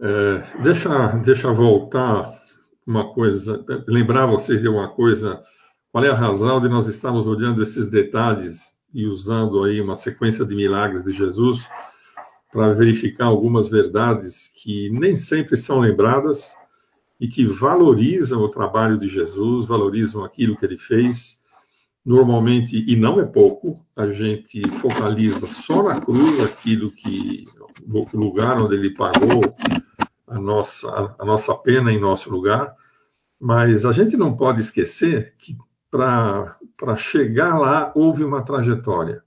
É, deixa, deixa voltar uma coisa, lembrar vocês de uma coisa. Qual é a razão de nós estarmos olhando esses detalhes e usando aí uma sequência de milagres de Jesus para verificar algumas verdades que nem sempre são lembradas e que valorizam o trabalho de Jesus, valorizam aquilo que ele fez. Normalmente, e não é pouco, a gente focaliza só na cruz aquilo que, no lugar onde ele pagou a nossa, a nossa pena em nosso lugar, mas a gente não pode esquecer que para chegar lá houve uma trajetória.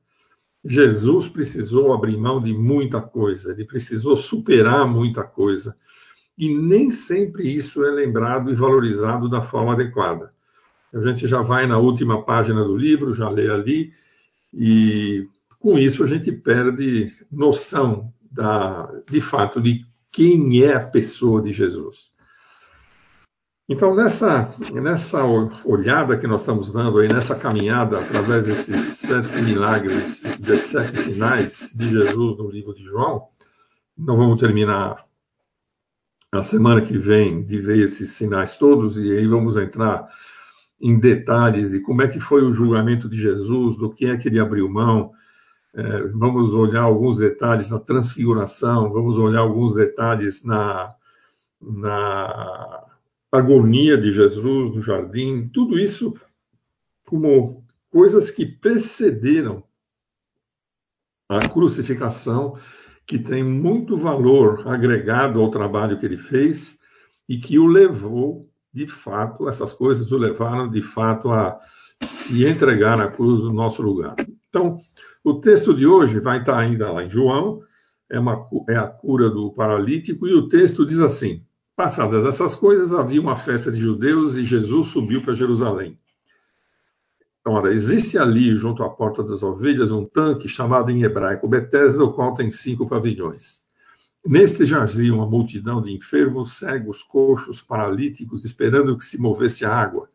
Jesus precisou abrir mão de muita coisa, ele precisou superar muita coisa. E nem sempre isso é lembrado e valorizado da forma adequada. A gente já vai na última página do livro, já lê ali, e com isso a gente perde noção da, de fato de quem é a pessoa de Jesus. Então, nessa, nessa olhada que nós estamos dando aí, nessa caminhada através desses sete milagres, desses sete sinais de Jesus no livro de João, não vamos terminar a semana que vem de ver esses sinais todos e aí vamos entrar em detalhes de como é que foi o julgamento de Jesus, do que é que ele abriu mão, é, vamos olhar alguns detalhes na transfiguração, vamos olhar alguns detalhes na, na agonia de Jesus no jardim, tudo isso como coisas que precederam a crucificação, que tem muito valor agregado ao trabalho que ele fez e que o levou, de fato, essas coisas o levaram, de fato, a se entregar na cruz no nosso lugar. Então, o texto de hoje vai estar ainda lá em João, é, uma, é a cura do paralítico, e o texto diz assim: Passadas essas coisas, havia uma festa de judeus e Jesus subiu para Jerusalém. Ora, existe ali, junto à porta das ovelhas, um tanque chamado em hebraico Betesda, o qual tem cinco pavilhões. Neste jazia uma multidão de enfermos, cegos, coxos, paralíticos, esperando que se movesse a água.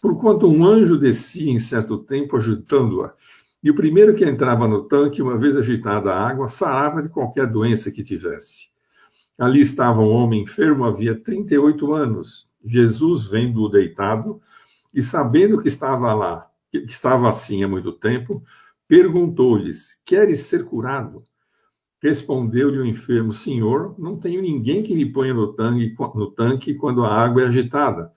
Porquanto um anjo descia em certo tempo agitando-a, e o primeiro que entrava no tanque, uma vez agitada a água, sarava de qualquer doença que tivesse. Ali estava um homem enfermo havia 38 anos. Jesus, vendo-o deitado e sabendo que estava lá, que estava assim há muito tempo, perguntou-lhes: Queres ser curado? Respondeu-lhe o enfermo: Senhor, não tenho ninguém que me ponha no tanque, no tanque quando a água é agitada,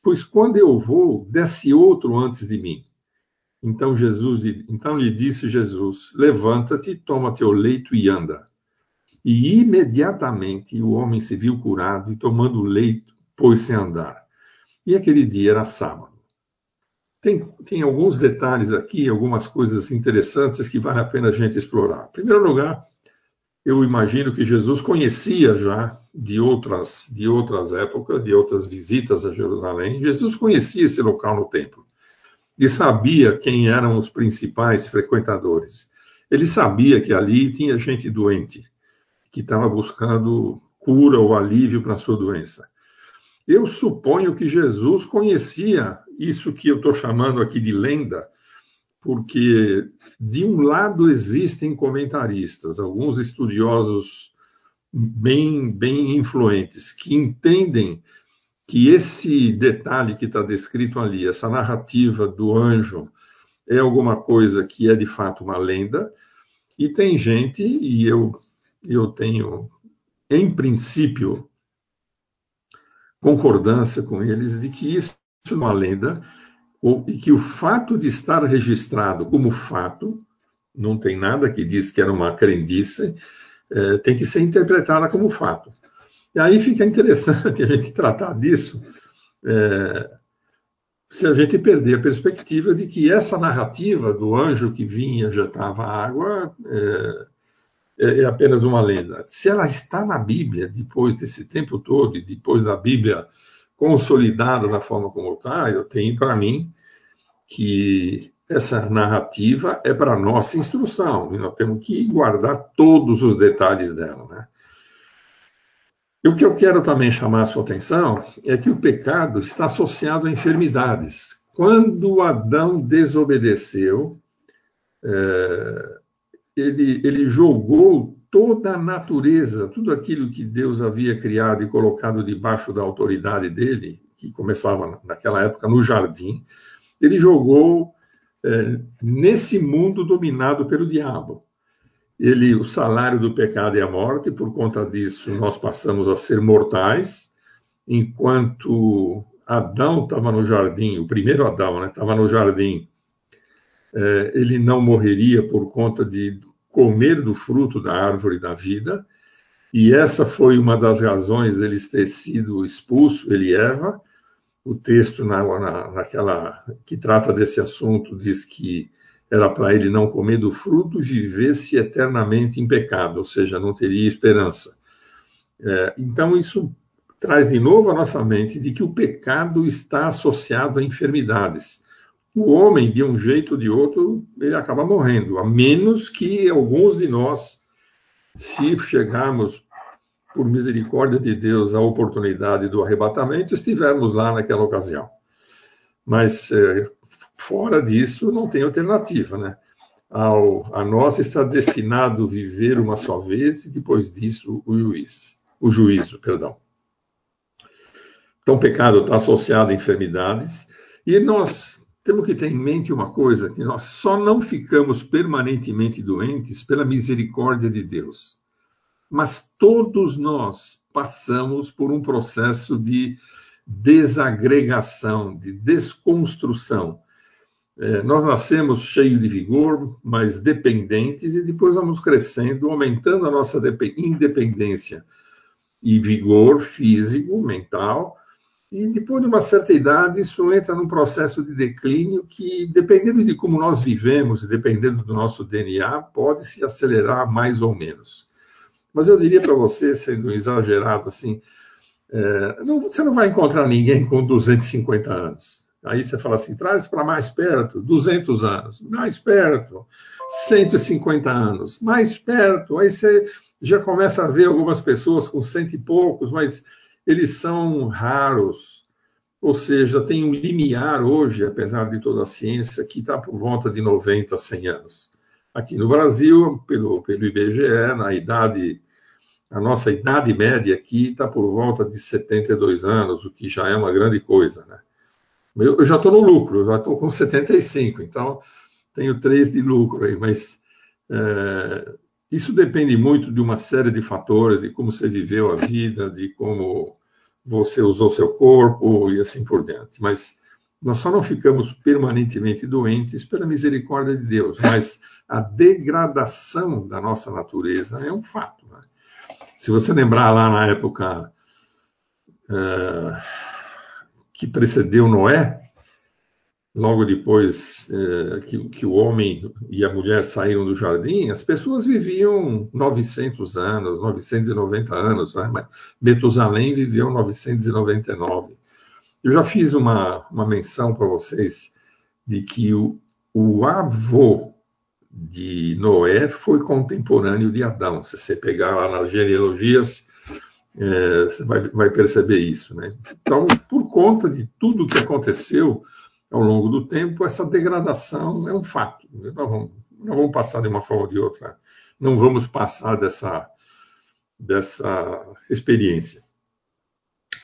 pois quando eu vou, desce outro antes de mim. Então Jesus, então lhe disse Jesus: Levanta-te, toma teu leito e anda. E imediatamente o homem se viu curado e tomando o leito, pôs-se a andar. E aquele dia era sábado. Tem, tem alguns detalhes aqui, algumas coisas interessantes que vale a pena a gente explorar. Em primeiro lugar, eu imagino que Jesus conhecia já de outras, de outras épocas, de outras visitas a Jerusalém. Jesus conhecia esse local no templo e sabia quem eram os principais frequentadores. Ele sabia que ali tinha gente doente, que estava buscando cura ou alívio para sua doença. Eu suponho que Jesus conhecia isso que eu estou chamando aqui de lenda, porque de um lado existem comentaristas, alguns estudiosos bem, bem influentes, que entendem que esse detalhe que está descrito ali, essa narrativa do anjo, é alguma coisa que é de fato uma lenda, e tem gente, e eu, eu tenho, em princípio, concordância com eles de que isso é uma lenda, e que o fato de estar registrado como fato, não tem nada que diz que era uma crendice, é, tem que ser interpretada como fato. E aí fica interessante a gente tratar disso, é, se a gente perder a perspectiva de que essa narrativa do anjo que vinha injetava água é, é, é, apenas uma lenda. Se ela está na Bíblia, depois desse tempo todo, e depois da Bíblia consolidada da forma como está, eu tenho para mim que essa narrativa é para nossa instrução, e nós temos que guardar todos os detalhes dela. Né? E o que eu quero também chamar a sua atenção é que o pecado está associado a enfermidades. Quando Adão desobedeceu, é, ele, ele jogou toda a natureza, tudo aquilo que Deus havia criado e colocado debaixo da autoridade dele, que começava naquela época no jardim, ele jogou é, nesse mundo dominado pelo diabo. Ele, o salário do pecado é a morte, por conta disso nós passamos a ser mortais, enquanto Adão estava no jardim, o primeiro Adão estava né, no jardim, é, ele não morreria por conta de comer do fruto da árvore da vida, e essa foi uma das razões dele ter sido expulso, ele e Eva, o texto na, na, naquela que trata desse assunto diz que era para ele não comer do fruto, vivesse eternamente em pecado, ou seja, não teria esperança. É, então isso traz de novo a nossa mente de que o pecado está associado a enfermidades. O homem, de um jeito ou de outro, ele acaba morrendo, a menos que alguns de nós, se chegarmos por misericórdia de Deus, a oportunidade do arrebatamento, estivermos lá naquela ocasião. Mas, é, fora disso, não tem alternativa, né? Ao, a nós está destinado viver uma só vez e depois disso o juiz, o juízo, perdão. Então, o pecado está associado a enfermidades e nós temos que ter em mente uma coisa, que nós só não ficamos permanentemente doentes pela misericórdia de Deus mas todos nós passamos por um processo de desagregação, de desconstrução. É, nós nascemos cheios de vigor, mas dependentes, e depois vamos crescendo, aumentando a nossa independência e vigor físico, mental, e depois de uma certa idade, isso entra num processo de declínio que, dependendo de como nós vivemos, dependendo do nosso DNA, pode se acelerar mais ou menos. Mas eu diria para você, sendo exagerado assim, é, não, você não vai encontrar ninguém com 250 anos. Aí você fala assim, traz para mais perto, 200 anos, mais perto, 150 anos, mais perto. Aí você já começa a ver algumas pessoas com cento e poucos, mas eles são raros. Ou seja, tem um limiar hoje, apesar de toda a ciência, que está por volta de 90, 100 anos. Aqui no Brasil, pelo, pelo IBGE, na idade a nossa idade média aqui está por volta de 72 anos, o que já é uma grande coisa, né? Eu, já estou no lucro, já estou com 75, então tenho três de lucro aí, mas é, isso depende muito de uma série de fatores, de como você viveu a vida, de como você usou seu corpo e assim por diante. Mas nós só não ficamos permanentemente doentes pela misericórdia de Deus, mas a degradação da nossa natureza é um fato. Né? Se você lembrar lá na época é, que precedeu Noé, logo depois é, que, que, o homem e a mulher saíram do jardim, as pessoas viviam 900 anos, 990 anos, né? mas Metusalém viveu 999. Eu já fiz uma, uma menção para vocês de que o, o avô de Noé foi contemporâneo de Adão. Se você pegar lá nas genealogias, é, você vai, vai, perceber isso. Né? Então, por conta de tudo que aconteceu ao longo do tempo, essa degradação é um fato. Nós vamos, vamos passar de uma forma ou de outra. Não vamos passar dessa, dessa experiência.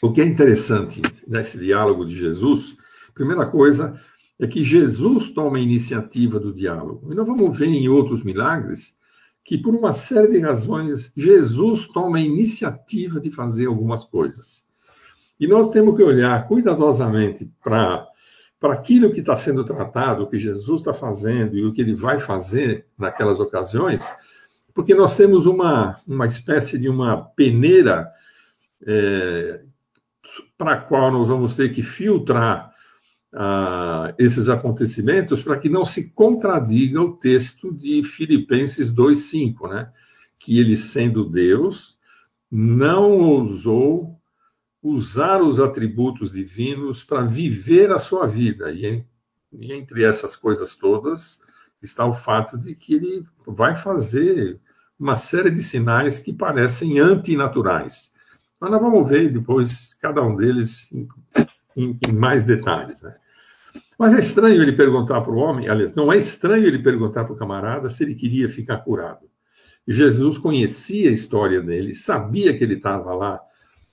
O que é interessante nesse diálogo de Jesus, primeira coisa, é que Jesus toma a iniciativa do diálogo. E nós vamos ver em outros milagres que, por uma série de razões, Jesus toma a iniciativa de fazer algumas coisas. E nós temos que olhar cuidadosamente para para aquilo que está sendo tratado, o que Jesus está fazendo e o que ele vai fazer naquelas ocasiões, porque nós temos uma, uma espécie de uma peneira é, para a qual nós vamos ter que filtrar uh, esses acontecimentos para que não se contradiga o texto de Filipenses 2,5, né? que ele, sendo Deus, não ousou usar os atributos divinos para viver a sua vida. E, e entre essas coisas todas está o fato de que ele vai fazer uma série de sinais que parecem antinaturais. Mas nós vamos ver depois cada um deles em, em, em mais detalhes. Né? Mas é estranho ele perguntar para o homem, aliás, não é estranho ele perguntar para o camarada se ele queria ficar curado. Jesus conhecia a história dele, sabia que ele estava lá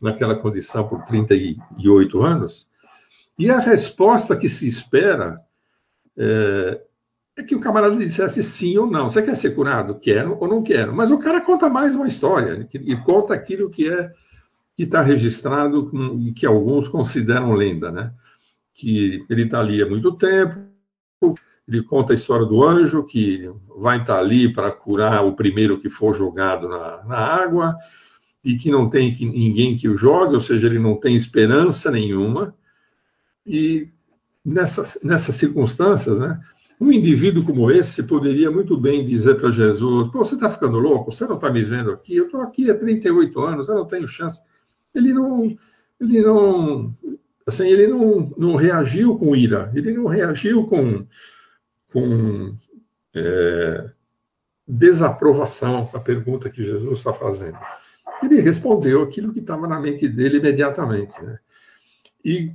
naquela condição por 38 anos, e a resposta que se espera é, é que o camarada dissesse sim ou não. Você quer ser curado? Quero ou não quero. Mas o cara conta mais uma história, e conta aquilo que é que está registrado e que alguns consideram lenda, né? Que ele está ali há muito tempo, ele conta a história do anjo que vai estar tá ali para curar o primeiro que for jogado na, na água e que não tem ninguém que o jogue, ou seja, ele não tem esperança nenhuma. E nessas, nessas circunstâncias, né? Um indivíduo como esse poderia muito bem dizer para Jesus: Pô, você está ficando louco? Você não está me vendo aqui? Eu estou aqui há 38 anos, eu não tenho chance. Ele não, ele não, assim, ele não, não reagiu com ira, ele não reagiu com, com é, desaprovação à pergunta que Jesus está fazendo. Ele respondeu aquilo que estava na mente dele imediatamente. Né? E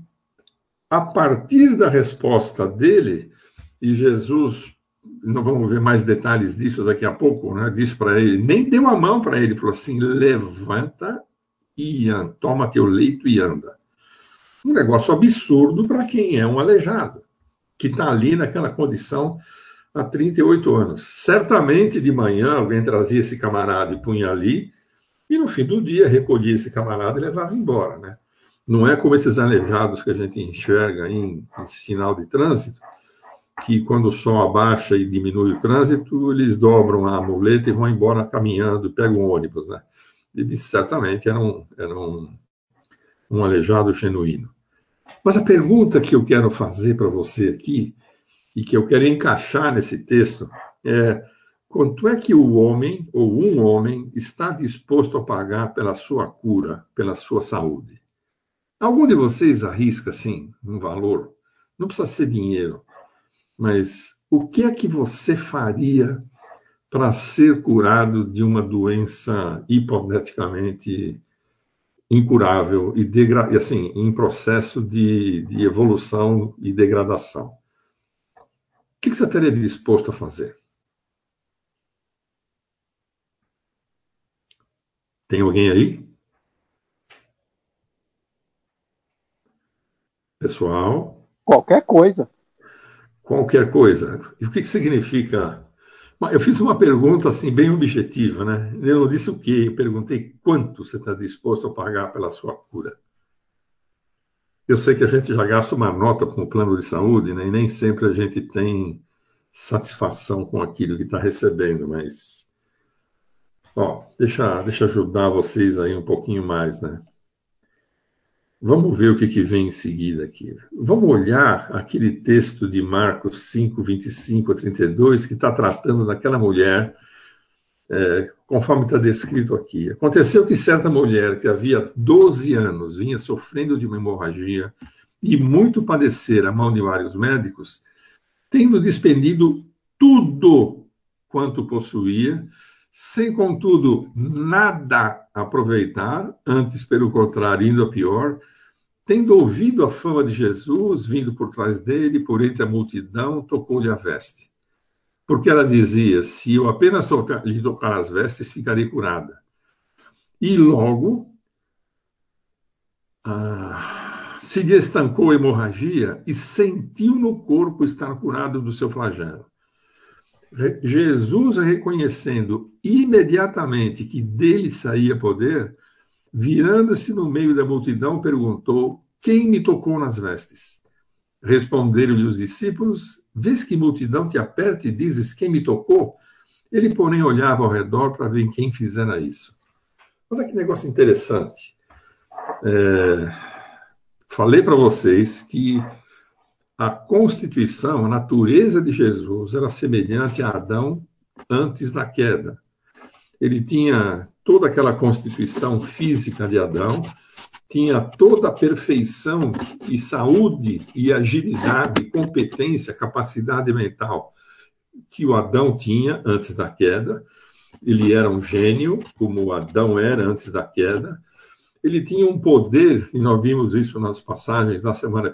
a partir da resposta dele, e Jesus, não vamos ver mais detalhes disso daqui a pouco, né? disse para ele, nem deu a mão para ele, falou assim: levanta e anda, toma teu leito e anda. Um negócio absurdo para quem é um aleijado, que está ali naquela condição há 38 anos. Certamente de manhã alguém trazia esse camarada e punha ali, e no fim do dia recolhia esse camarada e levava embora. Né? Não é como esses aleijados que a gente enxerga em, em sinal de trânsito, que quando o sol abaixa e diminui o trânsito, eles dobram a muleta e vão embora caminhando, pegam um ônibus, né? Ele certamente era um, era um, um aleijado genuíno. Mas a pergunta que eu quero fazer para você aqui, e que eu quero encaixar nesse texto, é quanto é que o homem, ou um homem, está disposto a pagar pela sua cura, pela sua saúde? Algum de vocês arrisca, sim, um valor? Não precisa ser dinheiro mas o que é que você faria para ser curado de uma doença hipoteticamente incurável e, e assim em processo de, de, evolução e degradação? O que, que você estaria disposto a fazer? Tem alguém aí? Pessoal? Qualquer coisa qualquer coisa. E o que, que significa? Eu fiz uma pergunta assim bem objetiva, né? Eu não disse o quê, eu perguntei quanto você está disposto a pagar pela sua cura. Eu sei que a gente já gasta uma nota com o plano de saúde, né? E nem sempre a gente tem satisfação com aquilo que está recebendo, mas ó, deixa, deixa ajudar vocês aí um pouquinho mais, né? Vamos ver o que, que vem em seguida aqui. Vamos olhar aquele texto de Marcos 5, 25 a 32, que está tratando daquela mulher, é, conforme está descrito aqui. Aconteceu que certa mulher, que havia 12 anos, vinha sofrendo de uma hemorragia e muito padecer a mão de vários médicos, tendo despendido tudo quanto possuía, sem, contudo, nada aproveitar, antes, pelo contrário, indo a pior, Tendo ouvido a fama de Jesus, vindo por trás dele, por entre a multidão, tocou-lhe a veste. Porque ela dizia: Se eu apenas tocar, lhe tocar as vestes, ficarei curada. E logo ah, se lhe estancou a hemorragia e sentiu no corpo estar curado do seu flagelo. Jesus, reconhecendo imediatamente que dele saía poder, Virando-se no meio da multidão, perguntou: Quem me tocou nas vestes? Responderam-lhe os discípulos: Vês que multidão te aperta e dizes: Quem me tocou? Ele, porém, olhava ao redor para ver quem fizera isso. Olha que negócio interessante. É... Falei para vocês que a constituição, a natureza de Jesus era semelhante a Adão antes da queda. Ele tinha toda aquela constituição física de Adão, tinha toda a perfeição e saúde e agilidade, competência, capacidade mental que o Adão tinha antes da queda. Ele era um gênio, como Adão era antes da queda. Ele tinha um poder, e nós vimos isso nas passagens na semana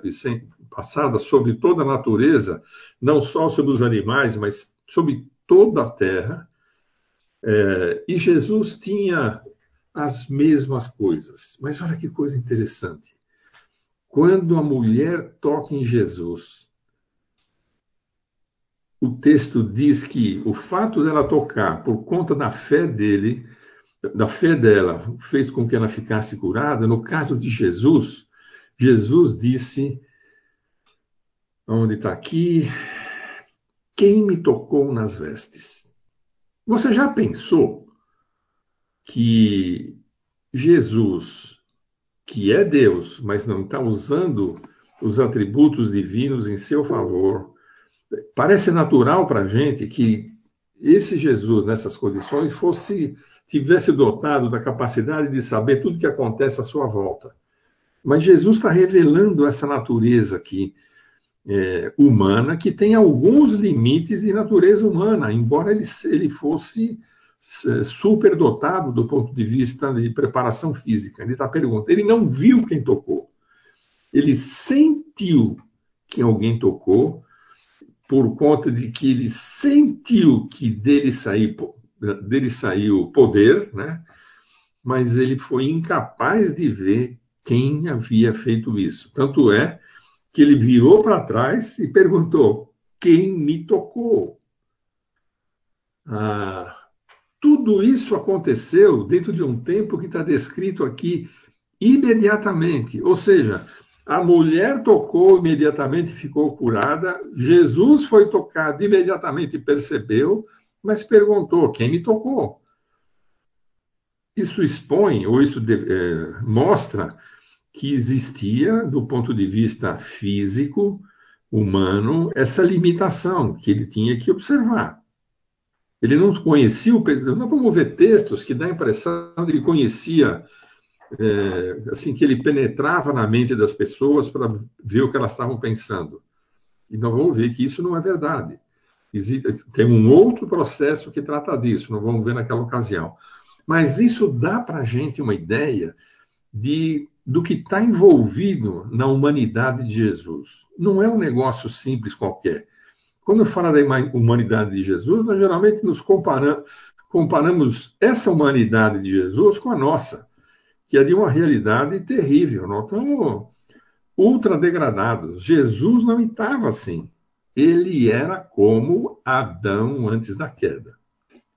passada, sobre toda a natureza, não só sobre os animais, mas sobre toda a terra É, e Jesus tinha as mesmas coisas. Mas olha que coisa interessante. Quando a mulher toca em Jesus, o texto diz que o fato dela tocar por conta da fé dele, da fé dela, fez com que ela ficasse curada. No caso de Jesus, Jesus disse, onde está aqui, quem me tocou nas vestes? Você já pensou que Jesus, que é Deus, mas não está usando os atributos divinos em seu favor, parece natural para a gente que esse Jesus, nessas condições, fosse tivesse dotado da capacidade de saber tudo que acontece à sua volta. Mas Jesus está revelando essa natureza aqui é, humana, que tem alguns limites de natureza humana, embora ele, ele fosse é, superdotado do ponto de vista de preparação física. Ele está perguntando, ele não viu quem tocou, ele sentiu que alguém tocou, por conta de que ele sentiu que dele saiu, dele saiu poder, né? mas ele foi incapaz de ver quem havia feito isso. Tanto é que ele virou para trás e perguntou: Quem me tocou? Ah, tudo isso aconteceu dentro de um tempo que está descrito aqui imediatamente. Ou seja, a mulher tocou imediatamente e ficou curada. Jesus foi tocado imediatamente e percebeu, mas perguntou: quem me tocou? Isso expõe, ou isso é, mostra que existia, do ponto de vista físico, humano, essa limitação que ele tinha que observar. Ele não conhecia o. Não vamos ver textos que dá a impressão de que ele conhecia é, assim que ele penetrava na mente das pessoas para ver o que elas estavam pensando. E nós vamos ver que isso não é verdade. Existe, tem um outro processo que trata disso, nós vamos ver naquela ocasião. Mas isso dá para a gente uma ideia de, do que está envolvido na humanidade de Jesus. Não é um negócio simples qualquer. Quando fala da humanidade de Jesus, nós geralmente nos comparamos, comparamos essa humanidade de Jesus com a nossa que é de uma realidade terrível. Nós estamos ultra degradados. Jesus não estava assim. Ele era como Adão antes da queda.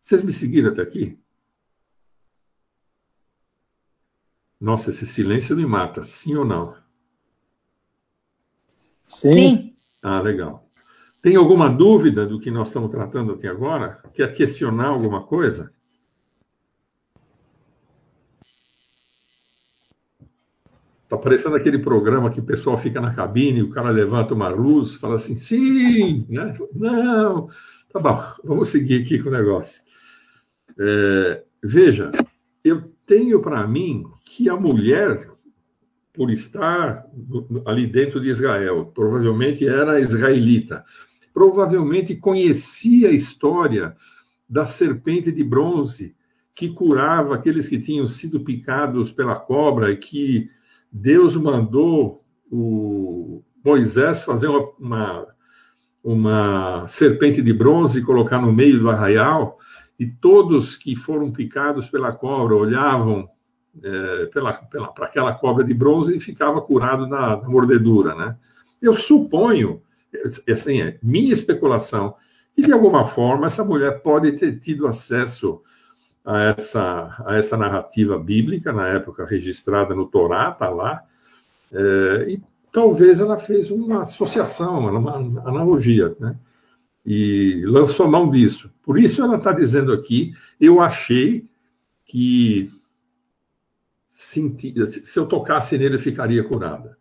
Vocês me seguiram até aqui? Nossa, esse silêncio me mata, sim ou não? Sim. Ah, legal. Tem alguma dúvida do que nós estamos tratando até agora? Quer questionar alguma coisa? Está parecendo aquele programa que o pessoal fica na cabine, o cara levanta uma luz, fala assim, sim, né? não, tá bom, vamos seguir aqui com o negócio. É, veja, eu tenho para mim que a mulher, por estar ali dentro de Israel, provavelmente era israelita, provavelmente conhecia a história da serpente de bronze que curava aqueles que tinham sido picados pela cobra e que Deus mandou o Moisés fazer uma, uma, uma serpente de bronze e colocar no meio do arraial, e todos que foram picados pela cobra olhavam é, para aquela cobra de bronze e ficava curado na mordedura, né? Eu suponho, assim, é minha especulação, que de alguma forma essa mulher pode ter tido acesso a essa, a essa narrativa bíblica, na época registrada no Torá, está lá, é, e talvez ela fez uma associação, uma analogia, né? E lançou mão disso. Por isso ela está dizendo aqui, eu achei que senti, se eu tocasse nele, ficaria curada.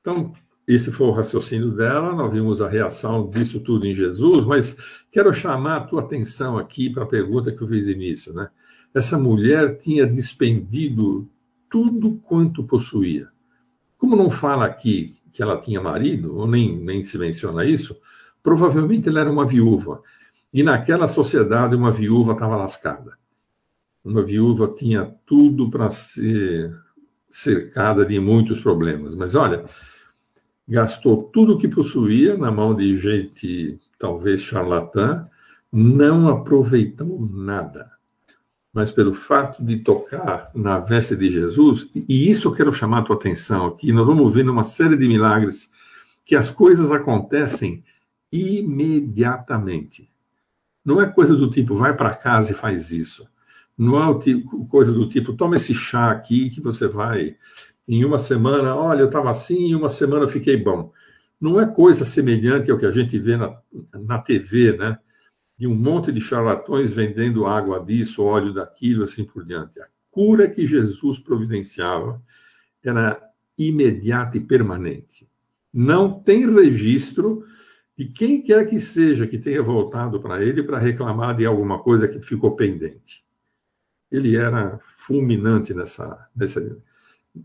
Então, esse foi o raciocínio dela, nós vimos a reação disso tudo em Jesus, mas quero chamar a tua atenção aqui para a pergunta que eu fiz início. Né? Essa mulher tinha despendido tudo quanto possuía. Como não fala aqui que ela tinha marido, ou nem, nem se menciona isso, provavelmente ela era uma viúva. E naquela sociedade, uma viúva estava lascada. Uma viúva tinha tudo para ser cercada de muitos problemas. Mas olha, gastou tudo o que possuía na mão de gente talvez charlatã, não aproveitou nada. Mas pelo fato de tocar na veste de Jesus, e isso eu quero chamar a tua atenção aqui, nós vamos ver numa série de milagres que as coisas acontecem imediatamente. Não é coisa do tipo, vai para casa e faz isso. Não é tipo, coisa do tipo, toma esse chá aqui que você vai. Em uma semana, olha, eu estava assim, em uma semana eu fiquei bom. Não é coisa semelhante ao que a gente vê na, na TV, né? De um monte de charlatões vendendo água disso, óleo daquilo, assim por diante. A cura que Jesus providenciava era imediata e permanente. Não tem registro de quem quer que seja que tenha voltado para ele para reclamar de alguma coisa que ficou pendente. Ele era fulminante nessa, nessa,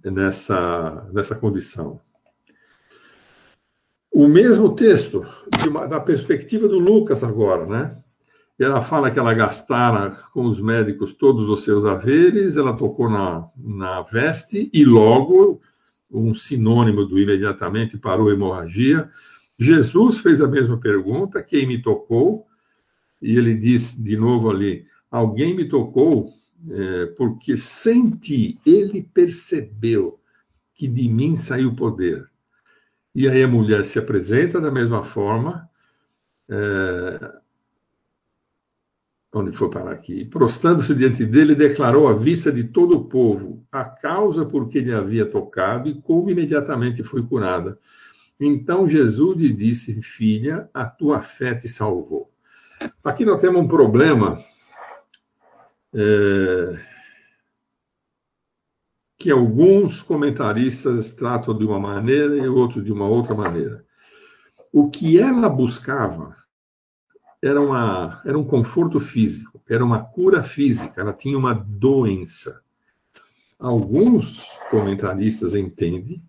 nessa, nessa condição. O mesmo texto, uma, da perspectiva do Lucas agora, né? Ela fala que ela gastara com os médicos todos os seus haveres, ela tocou na, na veste e logo, um sinônimo do imediatamente parou a hemorragia, Jesus fez a mesma pergunta: quem me tocou? E ele diz de novo ali: alguém me tocou é, porque senti, ele percebeu que de mim saiu poder. E aí a mulher se apresenta da mesma forma. É, onde foi parar aqui? Prostando-se diante dele, declarou à vista de todo o povo a causa por que ele havia tocado e como imediatamente foi curada. Então Jesus lhe disse, filha, a tua fé te salvou. Aqui nós temos um problema é, que alguns comentaristas tratam de uma maneira e outros de uma outra maneira. O que ela buscava era, uma, era um conforto físico, era uma cura física, ela tinha uma doença. Alguns comentaristas entendem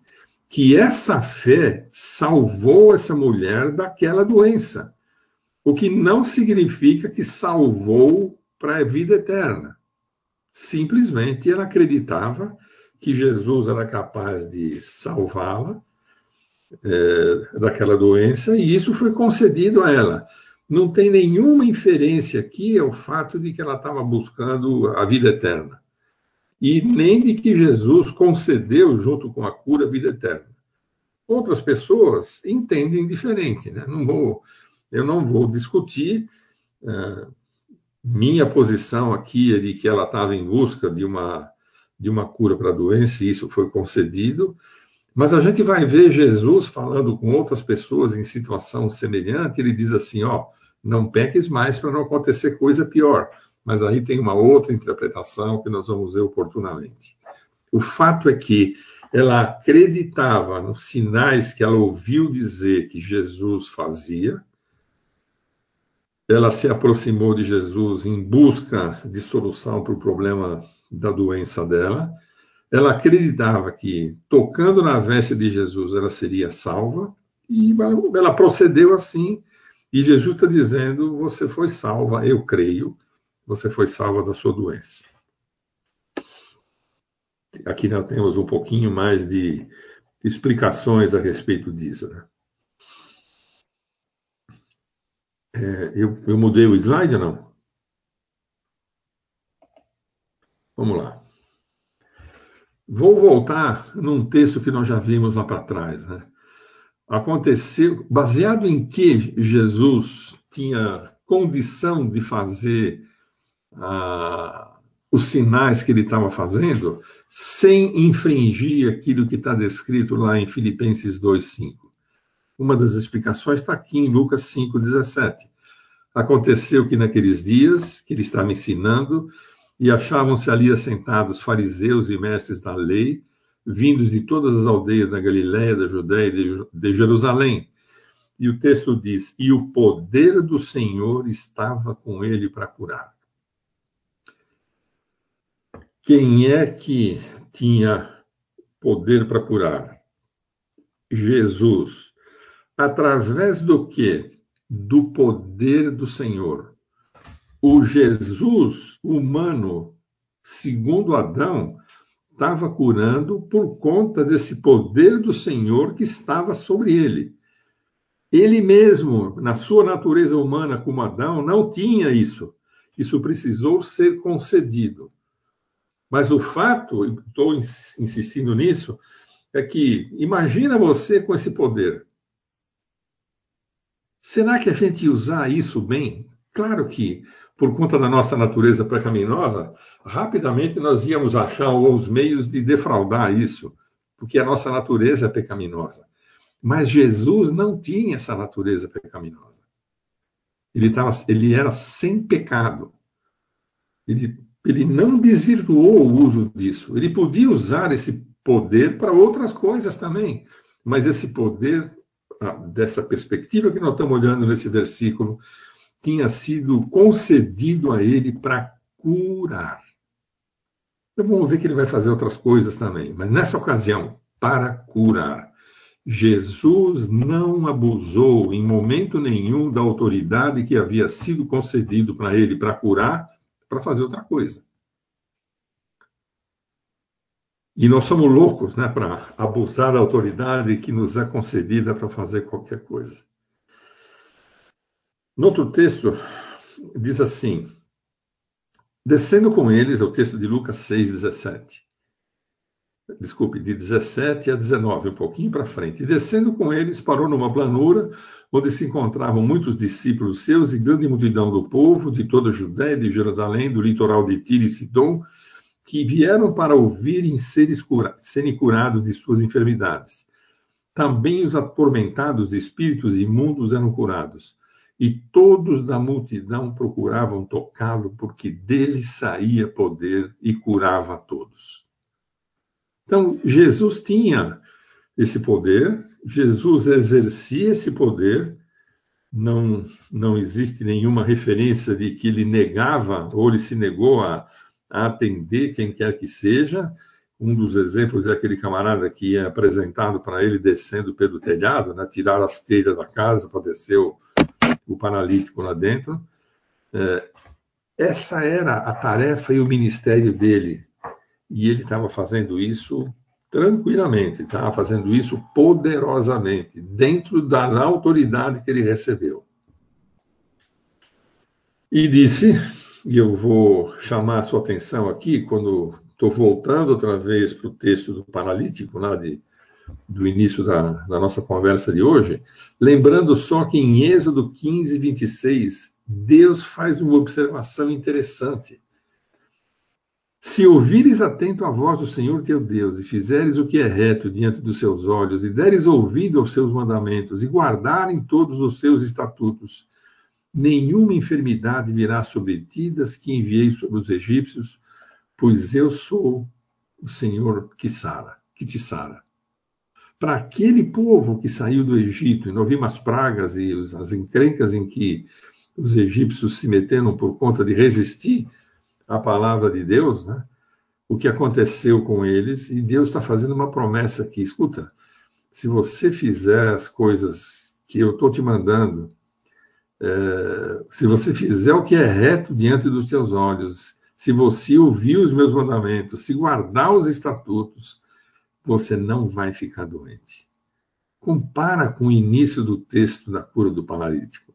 que essa fé salvou essa mulher daquela doença, o que não significa que salvou para a vida eterna. Simplesmente ela acreditava que Jesus era capaz de salvá-la é, daquela doença e isso foi concedido a ela. Não tem nenhuma inferência aqui ao fato de que ela estava buscando a vida eterna e nem de que Jesus concedeu, junto com a cura, a vida eterna. Outras pessoas entendem diferente. Né? Não vou, eu não vou discutir. Uh, minha posição aqui é de que ela estava em busca de uma, de uma cura para a doença, e isso foi concedido. Mas a gente vai ver Jesus falando com outras pessoas em situação semelhante. Ele diz assim: ó, não peques mais para não acontecer coisa pior mas aí tem uma outra interpretação que nós vamos ver oportunamente. O fato é que ela acreditava nos sinais que ela ouviu dizer que Jesus fazia, ela se aproximou de Jesus em busca de solução para o problema da doença dela. Ela acreditava que, tocando na veste de Jesus, ela seria salva, e ela procedeu assim. E Jesus está dizendo: Você foi salva, eu creio, você foi salva da sua doença. Aqui nós temos um pouquinho mais de explicações a respeito disso. Né? É, eu, eu mudei o slide ou não? Vamos lá. Vou voltar num texto que nós já vimos lá para trás. Né? Aconteceu, baseado em que Jesus tinha condição de fazer ah, os sinais que ele estava fazendo sem infringir aquilo que está descrito lá em Filipenses 2,5. Uma das explicações está aqui em Lucas 5,17. Aconteceu que naqueles dias que ele estava ensinando, e achavam-se ali assentados fariseus e mestres da lei, vindos de todas as aldeias da Galiléia, da Judéia e de Jerusalém. E o texto diz: E o poder do Senhor estava com ele para curar. Quem é que tinha poder para curar? Jesus. Através do que? Do poder do Senhor. O Jesus humano, segundo Adão, estava curando por conta desse poder do Senhor que estava sobre ele. Ele mesmo, na sua natureza humana como Adão, não tinha isso. Isso precisou ser concedido. Mas o fato, estou insistindo nisso, é que imagina você com esse poder. Será que a gente usar isso bem? Claro que, por conta da nossa natureza pecaminosa, rapidamente nós íamos achar os meios de defraudar isso, porque a nossa natureza é pecaminosa. Mas Jesus não tinha essa natureza pecaminosa. Ele, tava, ele era sem pecado. Ele, ele não desvirtuou o uso disso. Ele podia usar esse poder para outras coisas também. Mas esse poder, dessa perspectiva que nós estamos olhando nesse versículo, tinha sido concedido a ele para curar. Então vamos ver que ele vai fazer outras coisas também, mas nessa ocasião, para curar. Jesus não abusou em momento nenhum da autoridade que havia sido concedido para ele para curar, para fazer outra coisa. E nós somos loucos né, para abusar da autoridade que nos é concedida para fazer qualquer coisa. No outro texto, diz assim: Descendo com eles, é o texto de Lucas 6, 17 desculpe, de 17 a 19, um pouquinho para frente. E descendo com eles, parou numa planura, onde se encontravam muitos discípulos seus e grande multidão do povo, de toda a Judéia, de Jerusalém, do litoral de Tiro e Sidom, que vieram para ouvirem serem curados de suas enfermidades. Também os atormentados de espíritos imundos eram curados. E todos da multidão procuravam tocá-lo, porque dele saía poder e curava a todos. Então, Jesus tinha esse poder, Jesus exercia esse poder, não, não existe nenhuma referência de que ele negava ou ele se negou a, a atender quem quer que seja. Um dos exemplos é aquele camarada que é apresentado para ele descendo pelo telhado, né, tirar as telhas da casa para descer o, o paralítico lá dentro. É, essa era a tarefa e o ministério dele, e ele estava fazendo isso tranquilamente, estava fazendo isso poderosamente, dentro da autoridade que ele recebeu. E disse, e eu vou chamar a sua atenção aqui, quando estou voltando outra vez para o texto do paralítico, lá de, do início da, da nossa conversa de hoje, lembrando só que em Êxodo 15, 26, Deus faz uma observação interessante. Se ouvires atento a voz do Senhor teu Deus, e fizeres o que é reto diante dos seus olhos, e deres ouvido aos seus mandamentos, e guardarem todos os seus estatutos, nenhuma enfermidade virá sobre ti das que enviei sobre os egípcios, pois eu sou o Senhor que sara, que te sara. Para aquele povo que saiu do Egito, e não vimos as pragas e as encrencas em que os egípcios se meteram por conta de resistir a palavra de Deus, né? o que aconteceu com eles, e Deus está fazendo uma promessa aqui. Escuta, se você fizer as coisas que eu estou te mandando, é, se você fizer o que é reto diante dos teus olhos, se você ouvir os meus mandamentos, se guardar os estatutos, você não vai ficar doente. Compara com o início do texto da cura do paralítico.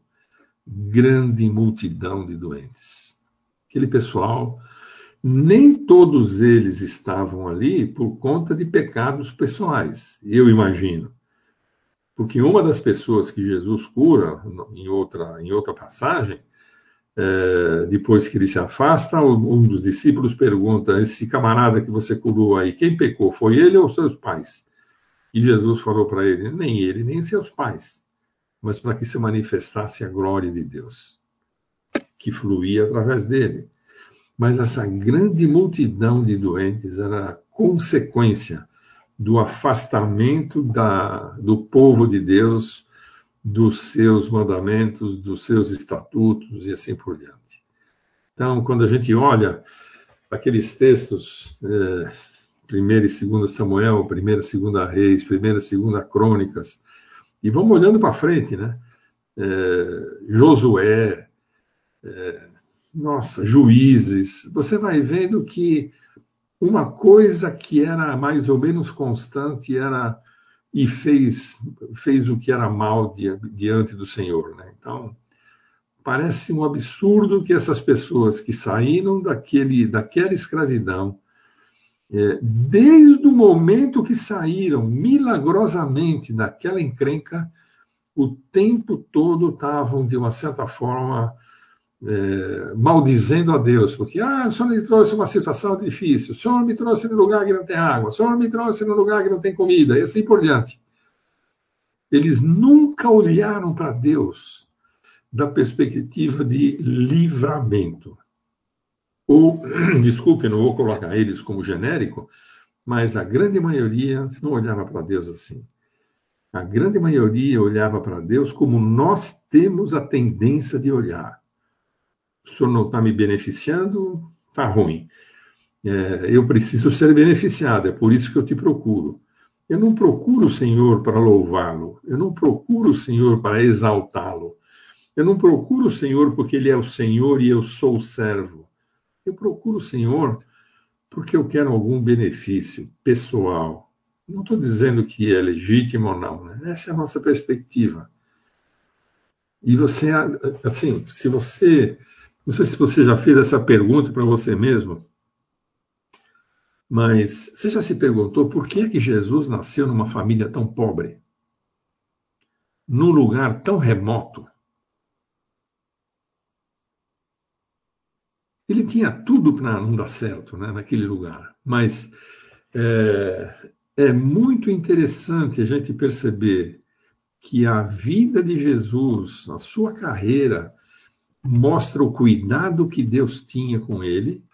Grande multidão de doentes aquele pessoal, nem todos eles estavam ali por conta de pecados pessoais, eu imagino. Porque uma das pessoas que Jesus cura, em outra, em outra passagem, é, depois que ele se afasta, um dos discípulos pergunta: Esse camarada que você curou aí, quem pecou? Foi ele ou seus pais? E Jesus falou para ele: Nem ele, nem seus pais, mas para que se manifestasse a glória de Deus que fluía através dele. Mas essa grande multidão de doentes era consequência do afastamento da, do povo de Deus, dos seus mandamentos, dos seus estatutos e assim por diante. Então, quando a gente olha aqueles textos, é, 1 e 2 Samuel, 1 e 2 Reis, 1 e 2 Crônicas, e vamos olhando para frente, né? É, Josué, nossa, juízes, você vai vendo que uma coisa que era mais ou menos constante era e fez, fez o que era mal diante do Senhor. Né? Então, parece um absurdo que essas pessoas que saíram daquele, daquela escravidão, é, desde o momento que saíram milagrosamente daquela encrenca, o tempo todo estavam, de uma certa forma, é, maldizendo a Deus, porque ah, o Senhor me trouxe uma situação difícil, o Senhor me trouxe num lugar que não tem água, o Senhor me trouxe num lugar que não tem comida, e assim por diante. Eles nunca olharam para Deus da perspectiva de livramento. Ou, desculpe, não vou colocar eles como genérico, mas a grande maioria não olhava para Deus assim. A grande maioria olhava para Deus como nós temos a tendência de olhar o senhor não está me beneficiando, está ruim. É, eu preciso ser beneficiado, é por isso que eu te procuro. Eu não procuro o Senhor para louvá-lo, eu não procuro o Senhor para exaltá-lo, eu não procuro o Senhor porque Ele é o Senhor e eu sou o servo. Eu procuro o Senhor porque eu quero algum benefício pessoal. Não estou dizendo que é legítimo ou não, né? essa é a nossa perspectiva. E você, assim, se você não sei se você já fez essa pergunta para você mesmo, mas você já se perguntou por que, que Jesus nasceu numa família tão pobre? Num lugar tão remoto? Ele tinha tudo para não dar certo né, naquele lugar, mas é, é muito interessante a gente perceber que a vida de Jesus, a sua carreira, mostra o cuidado que Deus tinha com ele,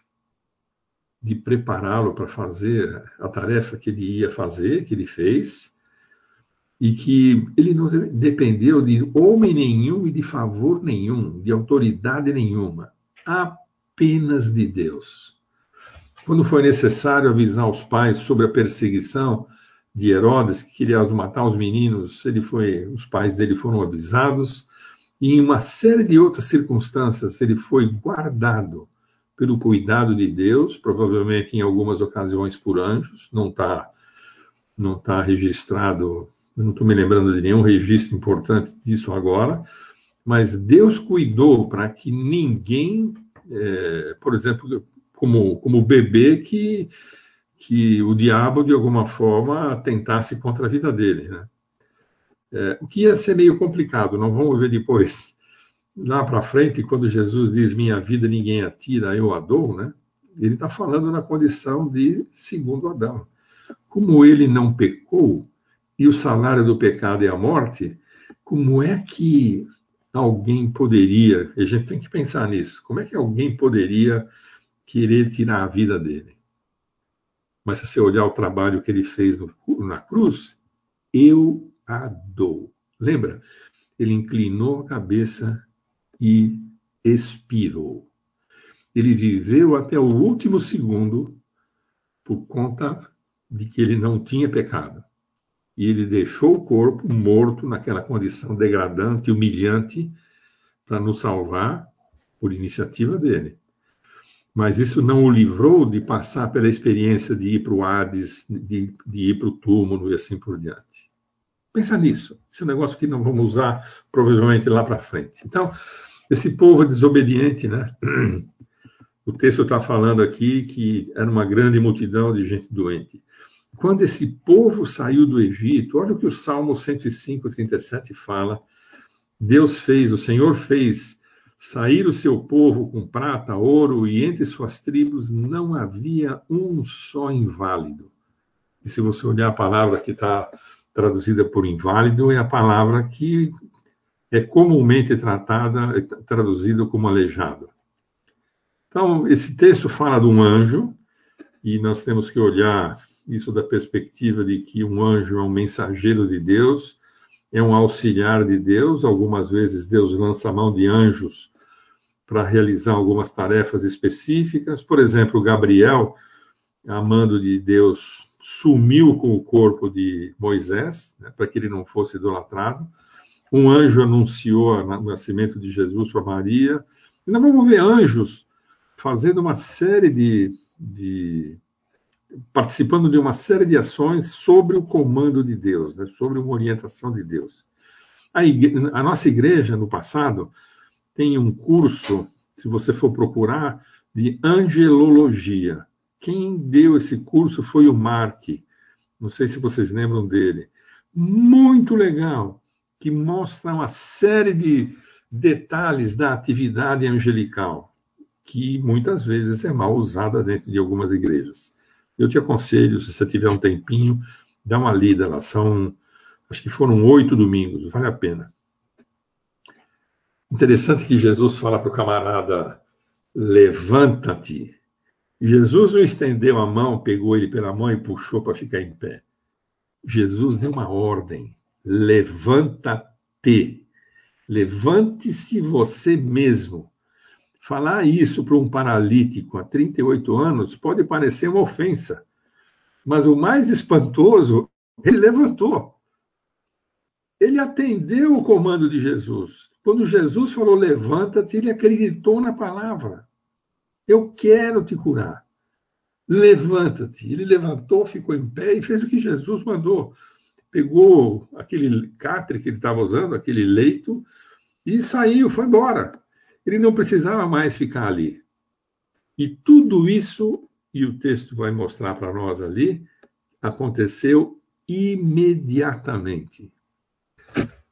de prepará-lo para fazer a tarefa que ele ia fazer, que ele fez, e que ele não dependeu de homem nenhum e de favor nenhum, de autoridade nenhuma, apenas de Deus. Quando foi necessário avisar os pais sobre a perseguição de Herodes, que queria matar os meninos, ele foi, os pais dele foram avisados e em uma série de outras circunstâncias, ele foi guardado pelo cuidado de Deus, provavelmente em algumas ocasiões por anjos, não está não tá registrado, não estou me lembrando de nenhum registro importante disso agora, mas Deus cuidou para que ninguém, é, por exemplo, como, como bebê que, que o diabo de alguma forma tentasse contra a vida dele, né? É, o que ia ser meio complicado, não vamos ver depois. Lá para frente, quando Jesus diz: Minha vida ninguém atira, eu a dou, né? Ele está falando na condição de segundo Adão. Como ele não pecou e o salário do pecado é a morte, como é que alguém poderia, a gente tem que pensar nisso, como é que alguém poderia querer tirar a vida dele? Mas se você olhar o trabalho que ele fez no, na cruz, eu adou. Lembra? Ele inclinou a cabeça e expirou. Ele viveu até o último segundo por conta de que ele não tinha pecado. E ele deixou o corpo morto naquela condição degradante, humilhante, para nos salvar por iniciativa dele. Mas isso não o livrou de passar pela experiência de ir para o Hades, de, de ir para o túmulo e assim por diante. Pensa nisso. Esse negócio que não vamos usar provavelmente lá para frente. Então, esse povo desobediente, né? O texto está falando aqui que era uma grande multidão de gente doente. Quando esse povo saiu do Egito, olha o que o Salmo 105, 37 fala. Deus fez, o Senhor fez sair o seu povo com prata, ouro, e entre suas tribos não havia um só inválido. E se você olhar a palavra que está traduzida por inválido, é a palavra que é comumente tratada, traduzida como aleijado. Então, esse texto fala de um anjo, e nós temos que olhar isso da perspectiva de que um anjo é um mensageiro de Deus, é um auxiliar de Deus. Algumas vezes Deus lança a mão de anjos para realizar algumas tarefas específicas. Por exemplo, Gabriel, amando de Deus, sumiu com o corpo de Moisés, né, para que ele não fosse idolatrado. Um anjo anunciou o nascimento de Jesus para Maria. E nós vamos ver anjos fazendo uma série de, de participando de uma série de ações sobre o comando de Deus, né, sobre uma orientação de Deus. A, igreja, a nossa igreja, no passado, tem um curso, se você for procurar, de angelologia. Quem deu esse curso foi o Mark. Não sei se vocês lembram dele. Muito legal, que mostra uma série de detalhes da atividade angelical, que muitas vezes é mal usada dentro de algumas igrejas. Eu te aconselho, se você tiver um tempinho, dá uma lida lá. São, acho que foram oito domingos, vale a pena. Interessante que Jesus fala para o camarada: levanta-te. Jesus não estendeu a mão, pegou ele pela mão e puxou para ficar em pé. Jesus deu uma ordem: levanta-te. Levante-se você mesmo. Falar isso para um paralítico há 38 anos pode parecer uma ofensa, mas o mais espantoso, ele levantou. Ele atendeu o comando de Jesus. Quando Jesus falou levanta-te, ele acreditou na palavra. Eu quero te curar. Levanta-te. Ele levantou, ficou em pé e fez o que Jesus mandou. Pegou aquele catre que ele estava usando, aquele leito, e saiu, foi embora. Ele não precisava mais ficar ali. E tudo isso, e o texto vai mostrar para nós ali, aconteceu imediatamente.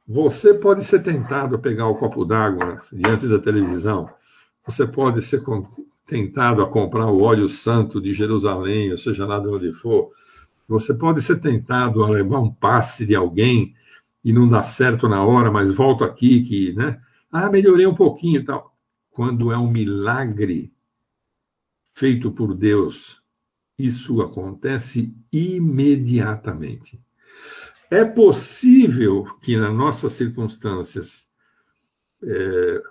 Você pode ser tentado a pegar o copo d'água diante da televisão. Você pode ser tentado a comprar o óleo santo de Jerusalém, ou seja lá de onde for. Você pode ser tentado a levar um passe de alguém e não dá certo na hora, mas volto aqui que, né? Ah, melhorei um pouquinho e tal. Quando é um milagre feito por Deus, isso acontece imediatamente. É possível que nas nossas circunstâncias é,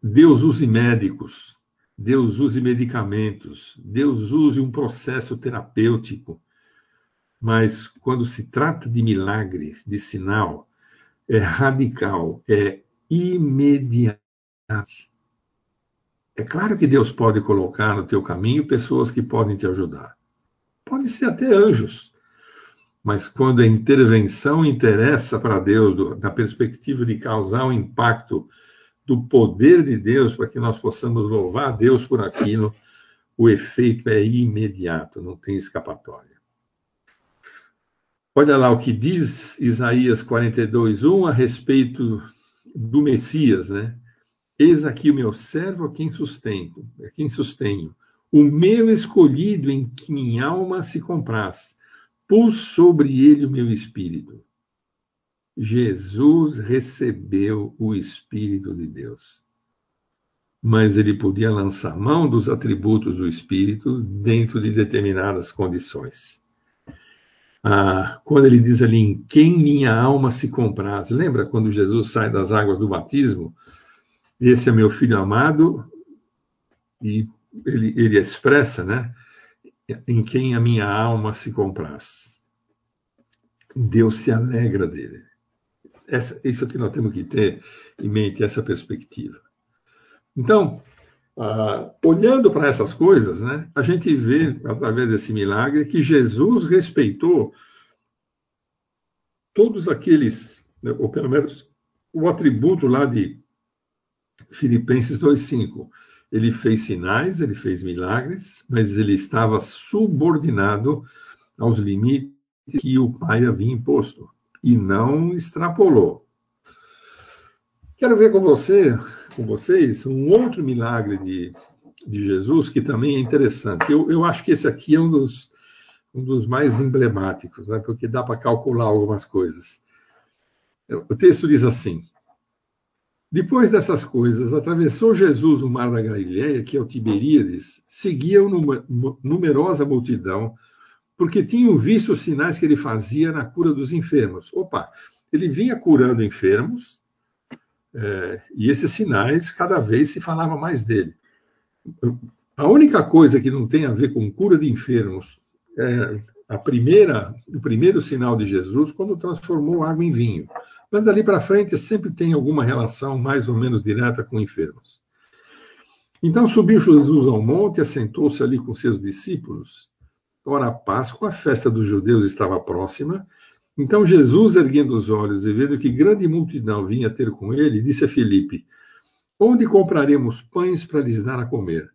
Deus use médicos, Deus use medicamentos, Deus use um processo terapêutico, mas quando se trata de milagre, de sinal, é radical, é imediato. É claro que Deus pode colocar no teu caminho pessoas que podem te ajudar. Podem ser até anjos. Mas quando a intervenção interessa para Deus, do, na perspectiva de causar um impacto do poder de Deus, para que nós possamos louvar a Deus por aquilo, o efeito é imediato, não tem escapatória. Olha lá o que diz Isaías 42:1 a respeito do Messias, né? Eis aqui o meu servo a quem sustento, a quem sustenho, o meu escolhido em que minha alma se compraz. Pus sobre ele o meu espírito. Jesus recebeu o Espírito de Deus. Mas ele podia lançar mão dos atributos do Espírito dentro de determinadas condições. Ah, quando ele diz ali, em quem minha alma se compraz. Lembra quando Jesus sai das águas do batismo? Esse é meu filho amado, e ele, ele expressa, né? Em quem a minha alma se compraz. Deus se alegra dele. Essa, isso que nós temos que ter em mente, essa perspectiva. Então, ah, olhando para essas coisas, né, a gente vê, através desse milagre, que Jesus respeitou todos aqueles, né, ou pelo menos o atributo lá de Filipenses 2,5. Ele fez sinais, ele fez milagres, mas ele estava subordinado aos limites que o Pai havia imposto e não extrapolou. Quero ver com você com vocês um outro milagre de, de Jesus que também é interessante. Eu, eu acho que esse aqui é um dos, um dos mais emblemáticos, né? porque dá para calcular algumas coisas. O texto diz assim: Depois dessas coisas, atravessou Jesus o mar da Galileia, que é o Tiberíades, seguia uma numerosa multidão, porque tinham visto os sinais que ele fazia na cura dos enfermos. Opa, ele vinha curando enfermos, é, e esses sinais, cada vez se falava mais dele. A única coisa que não tem a ver com cura de enfermos é a primeira, o primeiro sinal de Jesus quando transformou água em vinho. Mas dali para frente sempre tem alguma relação mais ou menos direta com enfermos. Então subiu Jesus ao monte, assentou-se ali com seus discípulos. Ora, a Páscoa, a festa dos judeus, estava próxima. Então Jesus, erguendo os olhos e vendo que grande multidão vinha ter com ele, disse a Filipe: Onde compraremos pães para lhes dar a comer?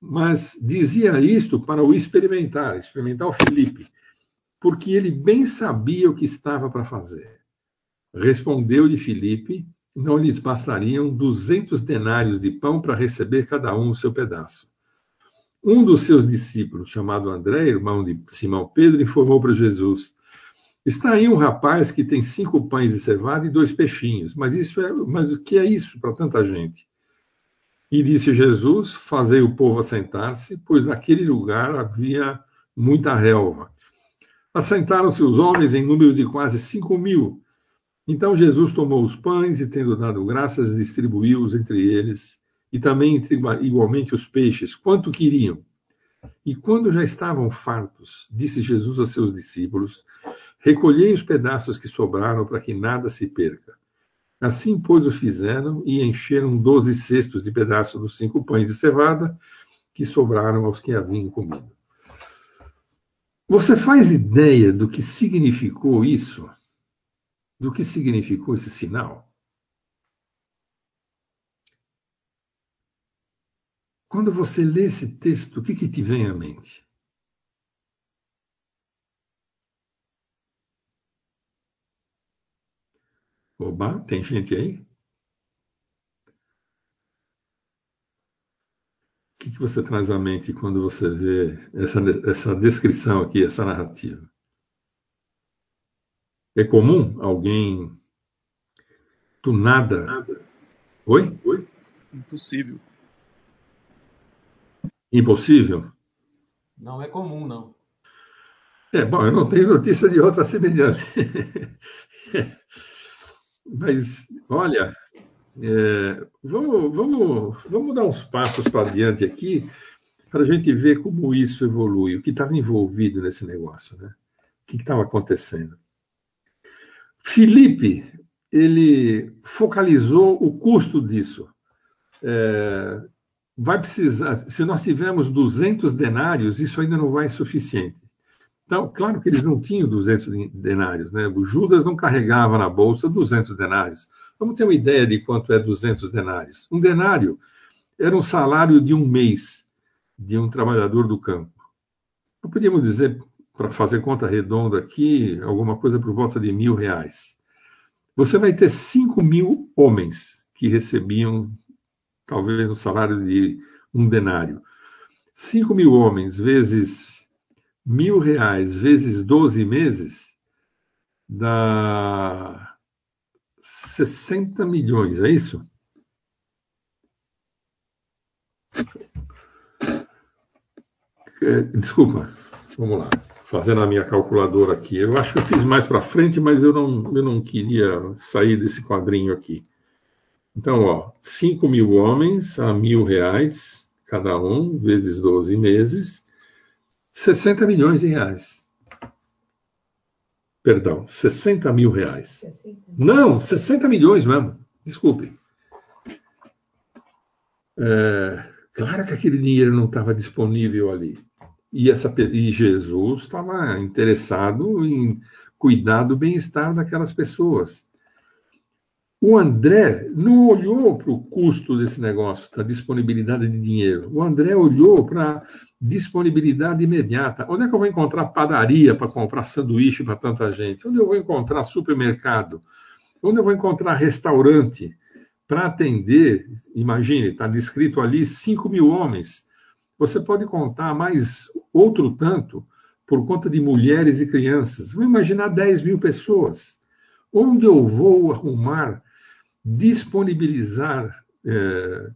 Mas dizia isto para o experimentar, experimentar o Filipe, porque ele bem sabia o que estava para fazer. Respondeu-lhe Filipe: Não lhes bastariam duzentos denários de pão para receber cada um o seu pedaço. Um dos seus discípulos, chamado André, irmão de Simão Pedro, informou para Jesus: Está aí um rapaz que tem cinco pães de cevada e dois peixinhos. Mas isso é, mas o que é isso para tanta gente? E disse Jesus: Fazei o povo assentar-se, pois naquele lugar havia muita relva. Assentaram-se os homens em número de quase cinco mil. Então Jesus tomou os pães e, tendo dado graças, distribuiu-os entre eles, e também igualmente os peixes, quanto queriam. E quando já estavam fartos, disse Jesus aos seus discípulos: Recolhei os pedaços que sobraram para que nada se perca. Assim, pois, o fizeram e encheram doze cestos de pedaços dos cinco pães de cevada que sobraram aos que haviam comido. Você faz ideia do que significou isso? Do que significou esse sinal? Quando você lê esse texto, o que, que te vem à mente? Oba, tem gente aí? O que, que você traz à mente quando você vê essa, essa descrição aqui, essa narrativa? É comum alguém do nada. nada. Oi? Oi? Impossível. Impossível? Não é comum, não. É, bom, eu não tenho notícia de outra semelhante. Mas, olha, é, vamos, vamos, vamos dar uns passos para diante aqui para a gente ver como isso evolui, o que estava envolvido nesse negócio, né? O que estava acontecendo. Felipe, ele focalizou o custo disso. É, vai precisar, se nós tivermos 200 denários, isso ainda não vai suficiente. Então, claro que eles não tinham 200 denários, né? O Judas não carregava na bolsa 200 denários. Vamos ter uma ideia de quanto é 200 denários. Um denário era um salário de um mês de um trabalhador do campo. Então, podíamos dizer, para fazer conta redonda aqui, alguma coisa por volta de mil reais. Você vai ter 5 mil homens que recebiam talvez um salário de um denário. 5 mil homens vezes mil reais vezes 12 meses dá 60 milhões, é isso? É, desculpa, vamos lá. Fazendo a minha calculadora aqui. Eu acho que eu fiz mais para frente, mas eu não, eu não queria sair desse quadrinho aqui. Então, ó, 5 mil homens a mil reais cada um, vezes 12 meses, 60 milhões de reais. Perdão, 60 mil reais. 60. Não, 60 milhões mesmo. Desculpe. É, claro que aquele dinheiro não estava disponível ali. E, essa, e Jesus estava interessado em cuidar do bem-estar daquelas pessoas. O André não olhou para o custo desse negócio, da disponibilidade de dinheiro. O André olhou para disponibilidade imediata. Onde é que eu vou encontrar padaria para comprar sanduíche para tanta gente? Onde eu vou encontrar supermercado? Onde eu vou encontrar restaurante para atender? Imagine, está descrito ali 5 mil homens. Você pode contar mais outro tanto por conta de mulheres e crianças. Vou imaginar 10 mil pessoas. Onde eu vou arrumar disponibilizar é,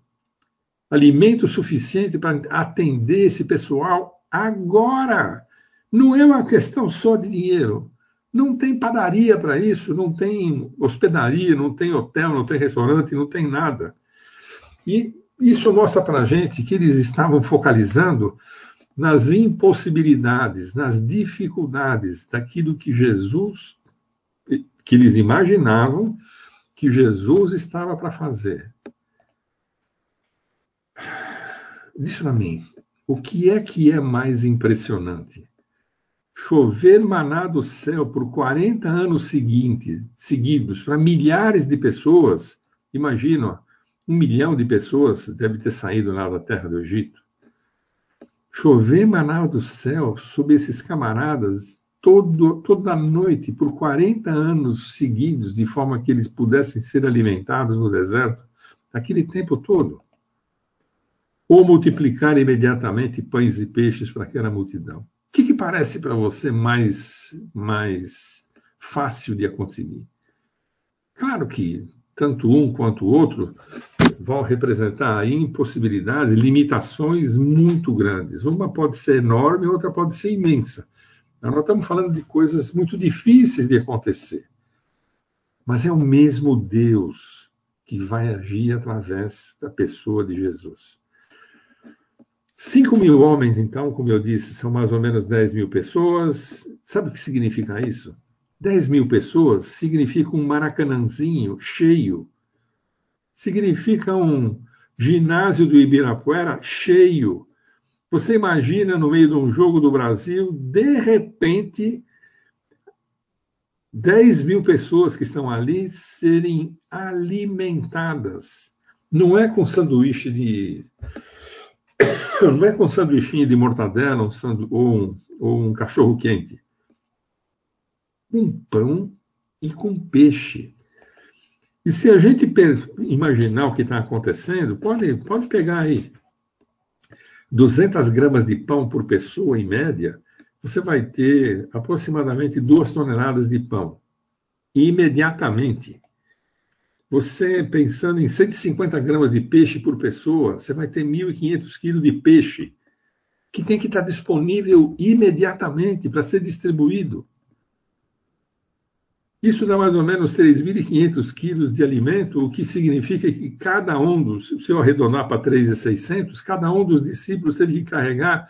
alimento suficiente para atender esse pessoal agora. Não é uma questão só de dinheiro. Não tem padaria para isso, não tem hospedaria, não tem hotel, não tem restaurante, não tem nada. E isso mostra para a gente que eles estavam focalizando nas impossibilidades, nas dificuldades daquilo que Jesus, que eles imaginavam que Jesus estava para fazer. Diz para mim, O que é que é mais impressionante? Chover maná do céu por 40 anos seguintes, seguidos para milhares de pessoas. Imagina, um milhão de pessoas deve ter saído lá da terra do Egito. Chover maná do céu sobre esses camaradas todo, toda noite, por 40 anos seguidos, de forma que eles pudessem ser alimentados no deserto, aquele tempo todo. Ou multiplicar imediatamente pães e peixes para aquela multidão. O que, que parece para você mais, mais fácil de acontecer? Claro que tanto um quanto o outro vão representar impossibilidades, limitações muito grandes. Uma pode ser enorme, outra pode ser imensa. Nós estamos falando de coisas muito difíceis de acontecer. Mas é o mesmo Deus que vai agir através da pessoa de Jesus. 5 mil homens, então, como eu disse, são mais ou menos 10 mil pessoas. Sabe o que significa isso? 10 mil pessoas significa um maracanãzinho cheio. Significa um ginásio do Ibirapuera cheio. Você imagina no meio de um jogo do Brasil, de repente, 10 mil pessoas que estão ali serem alimentadas. Não é com sanduíche de. Não é com sanduichinho de mortadela um sandu... ou, um, ou um cachorro quente. Com pão e com peixe. E se a gente imaginar o que está acontecendo, pode, pode pegar aí 200 gramas de pão por pessoa, em média, você vai ter aproximadamente duas toneladas de pão. E imediatamente, você pensando em 150 gramas de peixe por pessoa, você vai ter 1.500 quilos de peixe, que tem que estar disponível imediatamente para ser distribuído. Isso dá mais ou menos 3.500 quilos de alimento, o que significa que cada um dos, se eu arredondar para 3.600, cada um dos discípulos teve que carregar,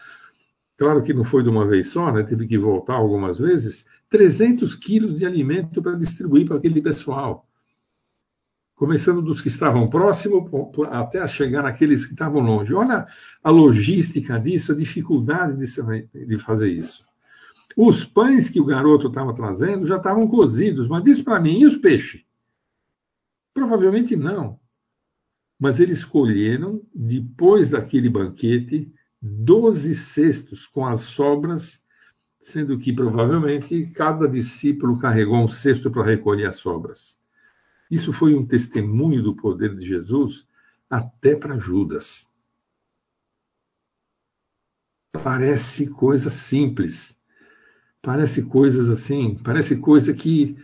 claro que não foi de uma vez só, né, teve que voltar algumas vezes, 300 quilos de alimento para distribuir para aquele pessoal. Começando dos que estavam próximos até chegar naqueles que estavam longe. Olha a logística disso, a dificuldade de fazer isso. Os pães que o garoto estava trazendo já estavam cozidos, mas diz para mim, e os peixes? Provavelmente não. Mas eles escolheram, depois daquele banquete, 12 cestos com as sobras, sendo que provavelmente cada discípulo carregou um cesto para recolher as sobras. Isso foi um testemunho do poder de Jesus até para Judas. Parece coisa simples, Parece coisas assim, parece coisa que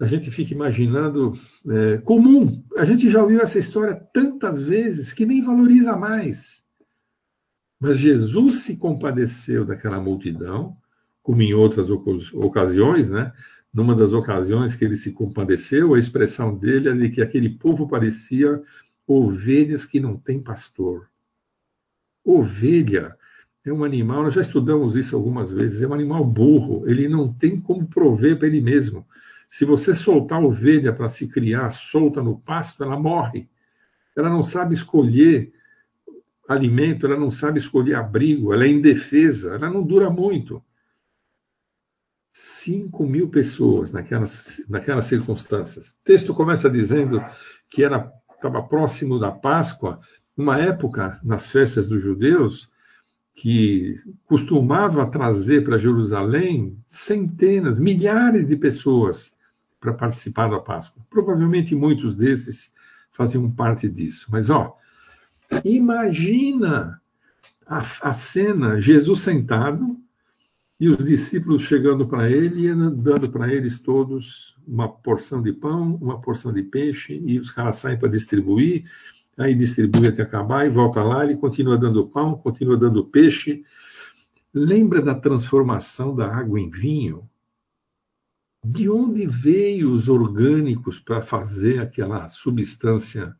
a gente fica imaginando é, comum. A gente já ouviu essa história tantas vezes que nem valoriza mais. Mas Jesus se compadeceu daquela multidão, como em outras ocasiões, né? Numa das ocasiões que ele se compadeceu, a expressão dele é de que aquele povo parecia ovelhas que não têm pastor. Ovelha é um animal, nós já estudamos isso algumas vezes, é um animal burro, ele não tem como prover para ele mesmo. Se você soltar a ovelha para se criar solta no pasto, ela morre. Ela não sabe escolher alimento, ela não sabe escolher abrigo, ela é indefesa, ela não dura muito. 5 mil pessoas naquelas, naquelas circunstâncias. O texto começa dizendo que era estava próximo da Páscoa, uma época nas festas dos judeus que costumava trazer para Jerusalém centenas, milhares de pessoas para participar da Páscoa. Provavelmente muitos desses faziam parte disso. Mas, ó, imagina a, a cena: Jesus sentado e os discípulos chegando para ele e dando para eles todos uma porção de pão, uma porção de peixe, e os caras saem para distribuir aí distribui até acabar e volta lá, ele continua dando pão, continua dando peixe. Lembra da transformação da água em vinho? De onde veio os orgânicos para fazer aquela substância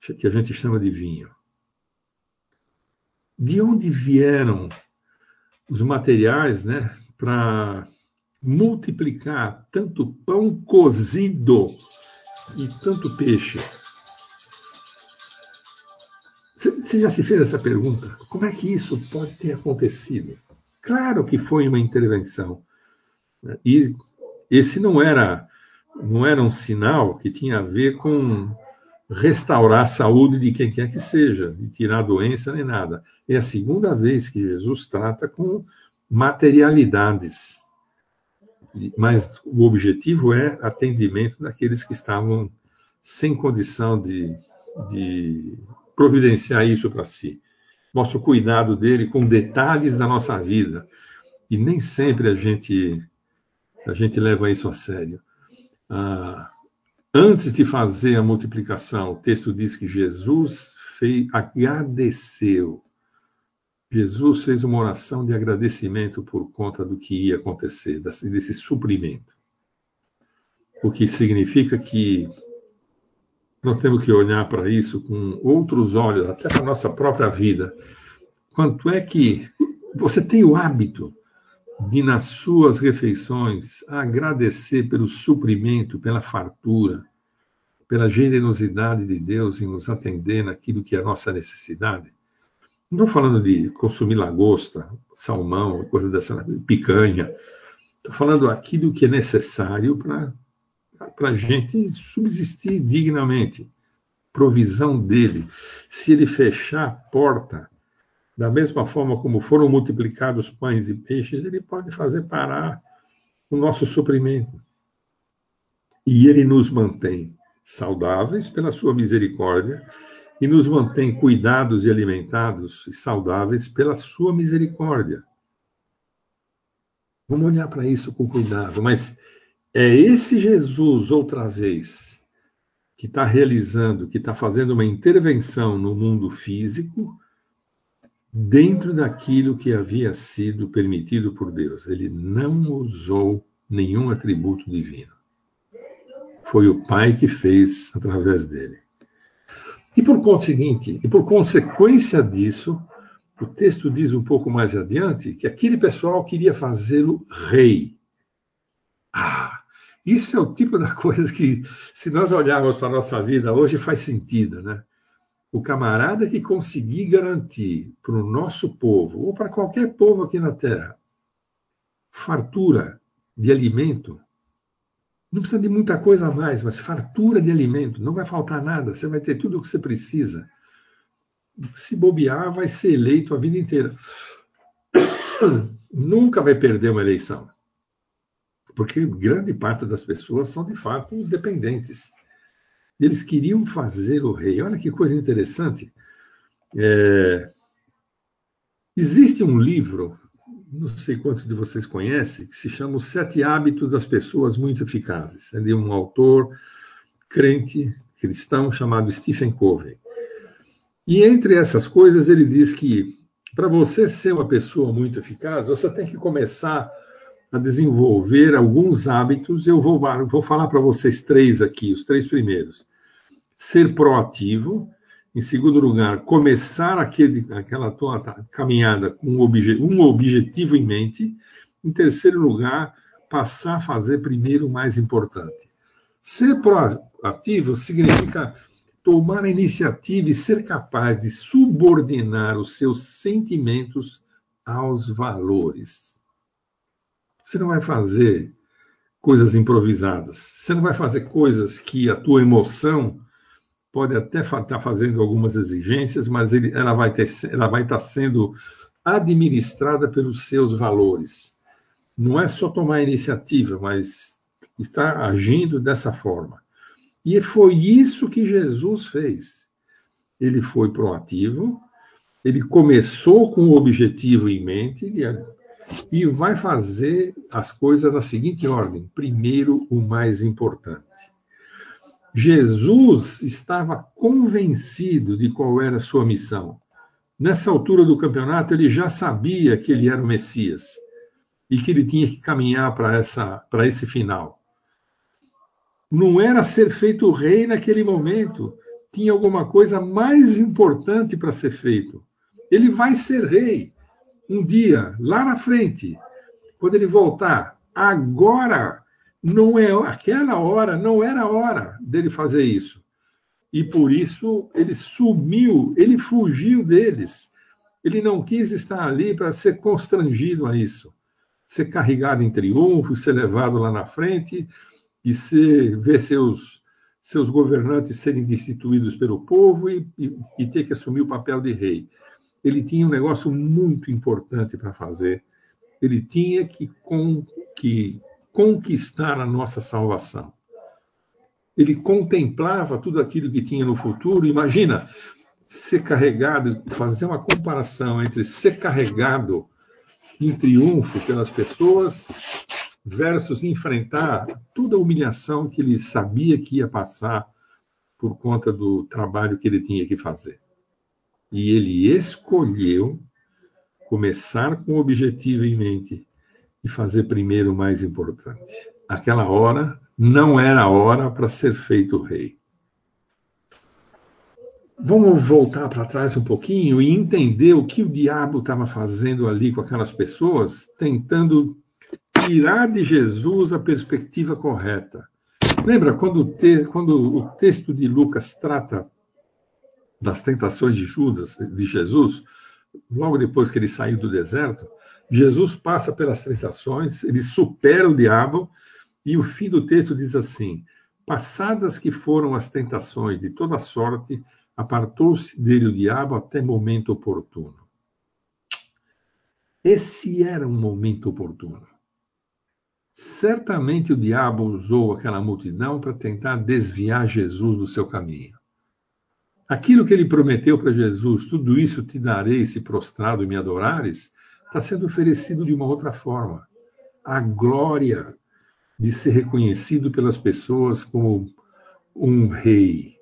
que a gente chama de vinho? De onde vieram os materiais né, para multiplicar tanto pão cozido e tanto peixe? Você já se fez essa pergunta? Como é que isso pode ter acontecido? Claro que foi uma intervenção. E esse não era, não era um sinal que tinha a ver com restaurar a saúde de quem quer que seja, de tirar a doença nem nada. É a segunda vez que Jesus trata com materialidades. Mas o objetivo é atendimento daqueles que estavam sem condição de, de providenciar isso para si. Mostra o cuidado dele com detalhes da nossa vida. E nem sempre a gente, a gente leva isso a sério. Ah, antes de fazer a multiplicação, o texto diz que Jesus fez, agradeceu. Jesus fez uma oração de agradecimento por conta do que ia acontecer, desse suprimento. O que significa que nós temos que olhar para isso com outros olhos, até para a nossa própria vida. Quanto é que você tem o hábito de, nas suas refeições, agradecer pelo suprimento, pela fartura, pela generosidade de Deus em nos atender naquilo que é a nossa necessidade? Não estou falando de consumir lagosta, salmão, coisa dessa, picanha. Estou falando aquilo que é necessário para para a gente subsistir dignamente. Provisão dele. Se ele fechar a porta, da mesma forma como foram multiplicados pães e peixes, ele pode fazer parar o nosso suprimento. E ele nos mantém saudáveis pela sua misericórdia e nos mantém cuidados e alimentados e saudáveis pela sua misericórdia. Vamos olhar para isso com cuidado, mas é esse Jesus, outra vez, que está realizando, que está fazendo uma intervenção no mundo físico, dentro daquilo que havia sido permitido por Deus. Ele não usou nenhum atributo divino. Foi o Pai que fez através dele. E por conseguinte, e por consequência disso, o texto diz um pouco mais adiante que aquele pessoal queria fazê-lo rei. Ah, isso é o tipo da coisa que, se nós olharmos para a nossa vida hoje, faz sentido, né? O camarada que conseguir garantir para o nosso povo, ou para qualquer povo aqui na Terra, fartura de alimento, não precisa de muita coisa a mais, mas fartura de alimento, não vai faltar nada, você vai ter tudo o que você precisa. Se bobear, vai ser eleito a vida inteira. Nunca vai perder uma eleição porque grande parte das pessoas são de fato dependentes. Eles queriam fazer o rei. Olha que coisa interessante. É... Existe um livro, não sei quantos de vocês conhecem, que se chama Os Sete Hábitos das Pessoas Muito Eficazes. É de um autor crente cristão chamado Stephen Covey. E entre essas coisas, ele diz que para você ser uma pessoa muito eficaz, você tem que começar a desenvolver alguns hábitos. Eu vou, vou falar para vocês três aqui, os três primeiros. Ser proativo. Em segundo lugar, começar aquele, aquela tua caminhada com um, obje, um objetivo em mente. Em terceiro lugar, passar a fazer primeiro o mais importante. Ser proativo significa tomar a iniciativa e ser capaz de subordinar os seus sentimentos aos valores. Você não vai fazer coisas improvisadas. Você não vai fazer coisas que a tua emoção pode até estar tá fazendo algumas exigências, mas ele, ela, vai ter, ela vai estar tá sendo administrada pelos seus valores. Não é só tomar iniciativa, mas estar agindo dessa forma. E foi isso que Jesus fez. Ele foi proativo, ele começou com o objetivo em mente, ele e vai fazer as coisas na seguinte ordem: primeiro, o mais importante. Jesus estava convencido de qual era a sua missão. Nessa altura do campeonato, ele já sabia que ele era o Messias e que ele tinha que caminhar para esse final. Não era ser feito rei naquele momento, tinha alguma coisa mais importante para ser feito. Ele vai ser rei um dia, lá na frente, quando ele voltar, agora não é aquela hora, não era a hora dele fazer isso. E por isso ele sumiu, ele fugiu deles. Ele não quis estar ali para ser constrangido a isso, ser carregado em triunfo, ser levado lá na frente e ser, ver seus, seus governantes serem destituídos pelo povo e, e, e ter que assumir o papel de rei. Ele tinha um negócio muito importante para fazer. Ele tinha que, com, que conquistar a nossa salvação. Ele contemplava tudo aquilo que tinha no futuro. Imagina ser carregado, fazer uma comparação entre ser carregado em triunfo pelas pessoas versus enfrentar toda a humilhação que ele sabia que ia passar por conta do trabalho que ele tinha que fazer. E ele escolheu começar com o objetivo em mente e fazer primeiro o mais importante. Aquela hora não era a hora para ser feito rei. Vamos voltar para trás um pouquinho e entender o que o diabo estava fazendo ali com aquelas pessoas, tentando tirar de Jesus a perspectiva correta. Lembra quando te, quando o texto de Lucas trata das tentações de Judas, de Jesus, logo depois que ele saiu do deserto, Jesus passa pelas tentações, ele supera o diabo, e o fim do texto diz assim: Passadas que foram as tentações de toda sorte, apartou-se dele o diabo até momento oportuno. Esse era um momento oportuno. Certamente o diabo usou aquela multidão para tentar desviar Jesus do seu caminho. Aquilo que ele prometeu para Jesus, tudo isso te darei se prostrado e me adorares, está sendo oferecido de uma outra forma. A glória de ser reconhecido pelas pessoas como um rei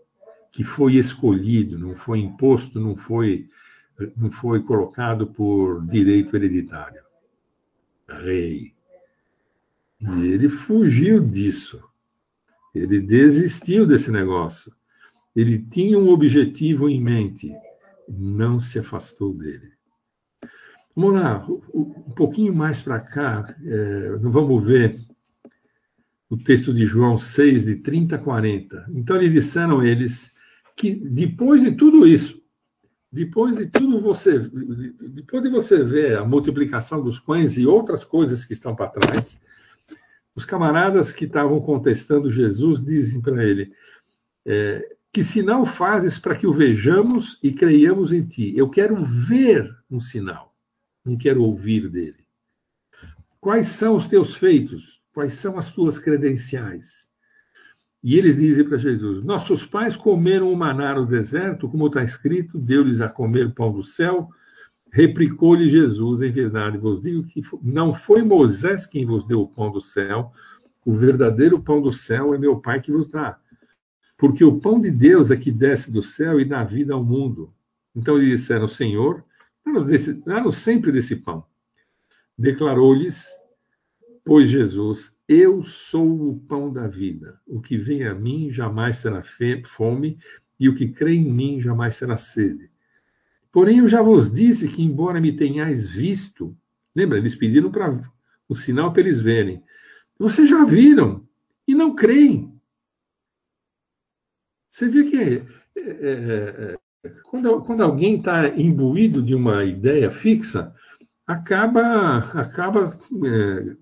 que foi escolhido, não foi imposto, não foi, não foi colocado por direito hereditário. Rei. E ele fugiu disso. Ele desistiu desse negócio. Ele tinha um objetivo em mente, não se afastou dele. Vamos lá, um pouquinho mais para cá, é, vamos ver o texto de João 6, de 30 a 40. Então lhe disseram eles que depois de tudo isso, depois de tudo você, depois de você ver a multiplicação dos pães e outras coisas que estão para trás, os camaradas que estavam contestando Jesus dizem para ele: é, que sinal fazes para que o vejamos e creiamos em ti? Eu quero ver um sinal, não quero ouvir dele. Quais são os teus feitos? Quais são as tuas credenciais? E eles dizem para Jesus: Nossos pais comeram o maná no deserto, como está escrito, deu-lhes a comer pão do céu. Replicou-lhe Jesus: Em verdade vos digo que não foi Moisés quem vos deu o pão do céu, o verdadeiro pão do céu é meu Pai que vos dá. Porque o pão de Deus é que desce do céu e dá vida ao mundo. Então eles disseram, Senhor, dá-nos sempre desse pão. Declarou-lhes, pois Jesus, eu sou o pão da vida. O que vem a mim jamais terá fome, e o que crê em mim jamais terá sede. Porém, eu já vos disse que, embora me tenhais visto, lembra, eles pediram para o sinal para eles verem. Vocês já viram e não creem. Você vê que é, é, é, quando, quando alguém está imbuído de uma ideia fixa, acaba, acaba é,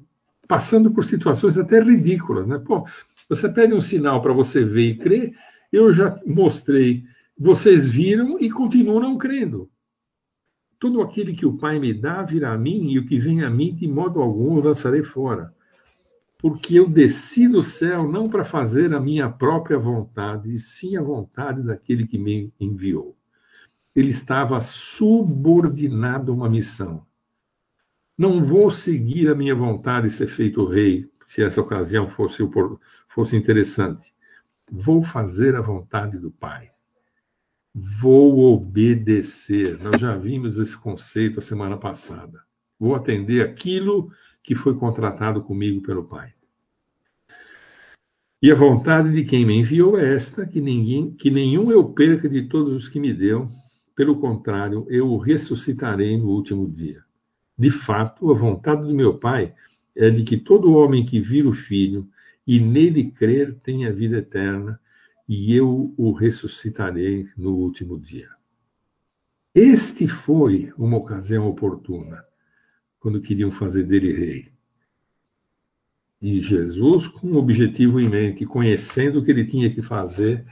passando por situações até ridículas. Né? Pô, você pede um sinal para você ver e crer, eu já mostrei, vocês viram e continuam não crendo. Tudo aquele que o Pai me dá virá a mim, e o que vem a mim, de modo algum, eu lançarei fora porque eu desci do céu não para fazer a minha própria vontade, e sim a vontade daquele que me enviou. Ele estava subordinado a uma missão. Não vou seguir a minha vontade e ser feito rei, se essa ocasião fosse, fosse interessante. Vou fazer a vontade do Pai. Vou obedecer. Nós já vimos esse conceito a semana passada. Vou atender aquilo que foi contratado comigo pelo Pai. E a vontade de quem me enviou é esta, que, ninguém, que nenhum eu perca de todos os que me deu, pelo contrário, eu o ressuscitarei no último dia. De fato, a vontade do meu Pai é de que todo homem que vira o Filho e nele crer tenha vida eterna, e eu o ressuscitarei no último dia. Este foi uma ocasião oportuna, quando queriam fazer dele rei. E Jesus, com um objetivo em mente, conhecendo o que ele tinha que fazer,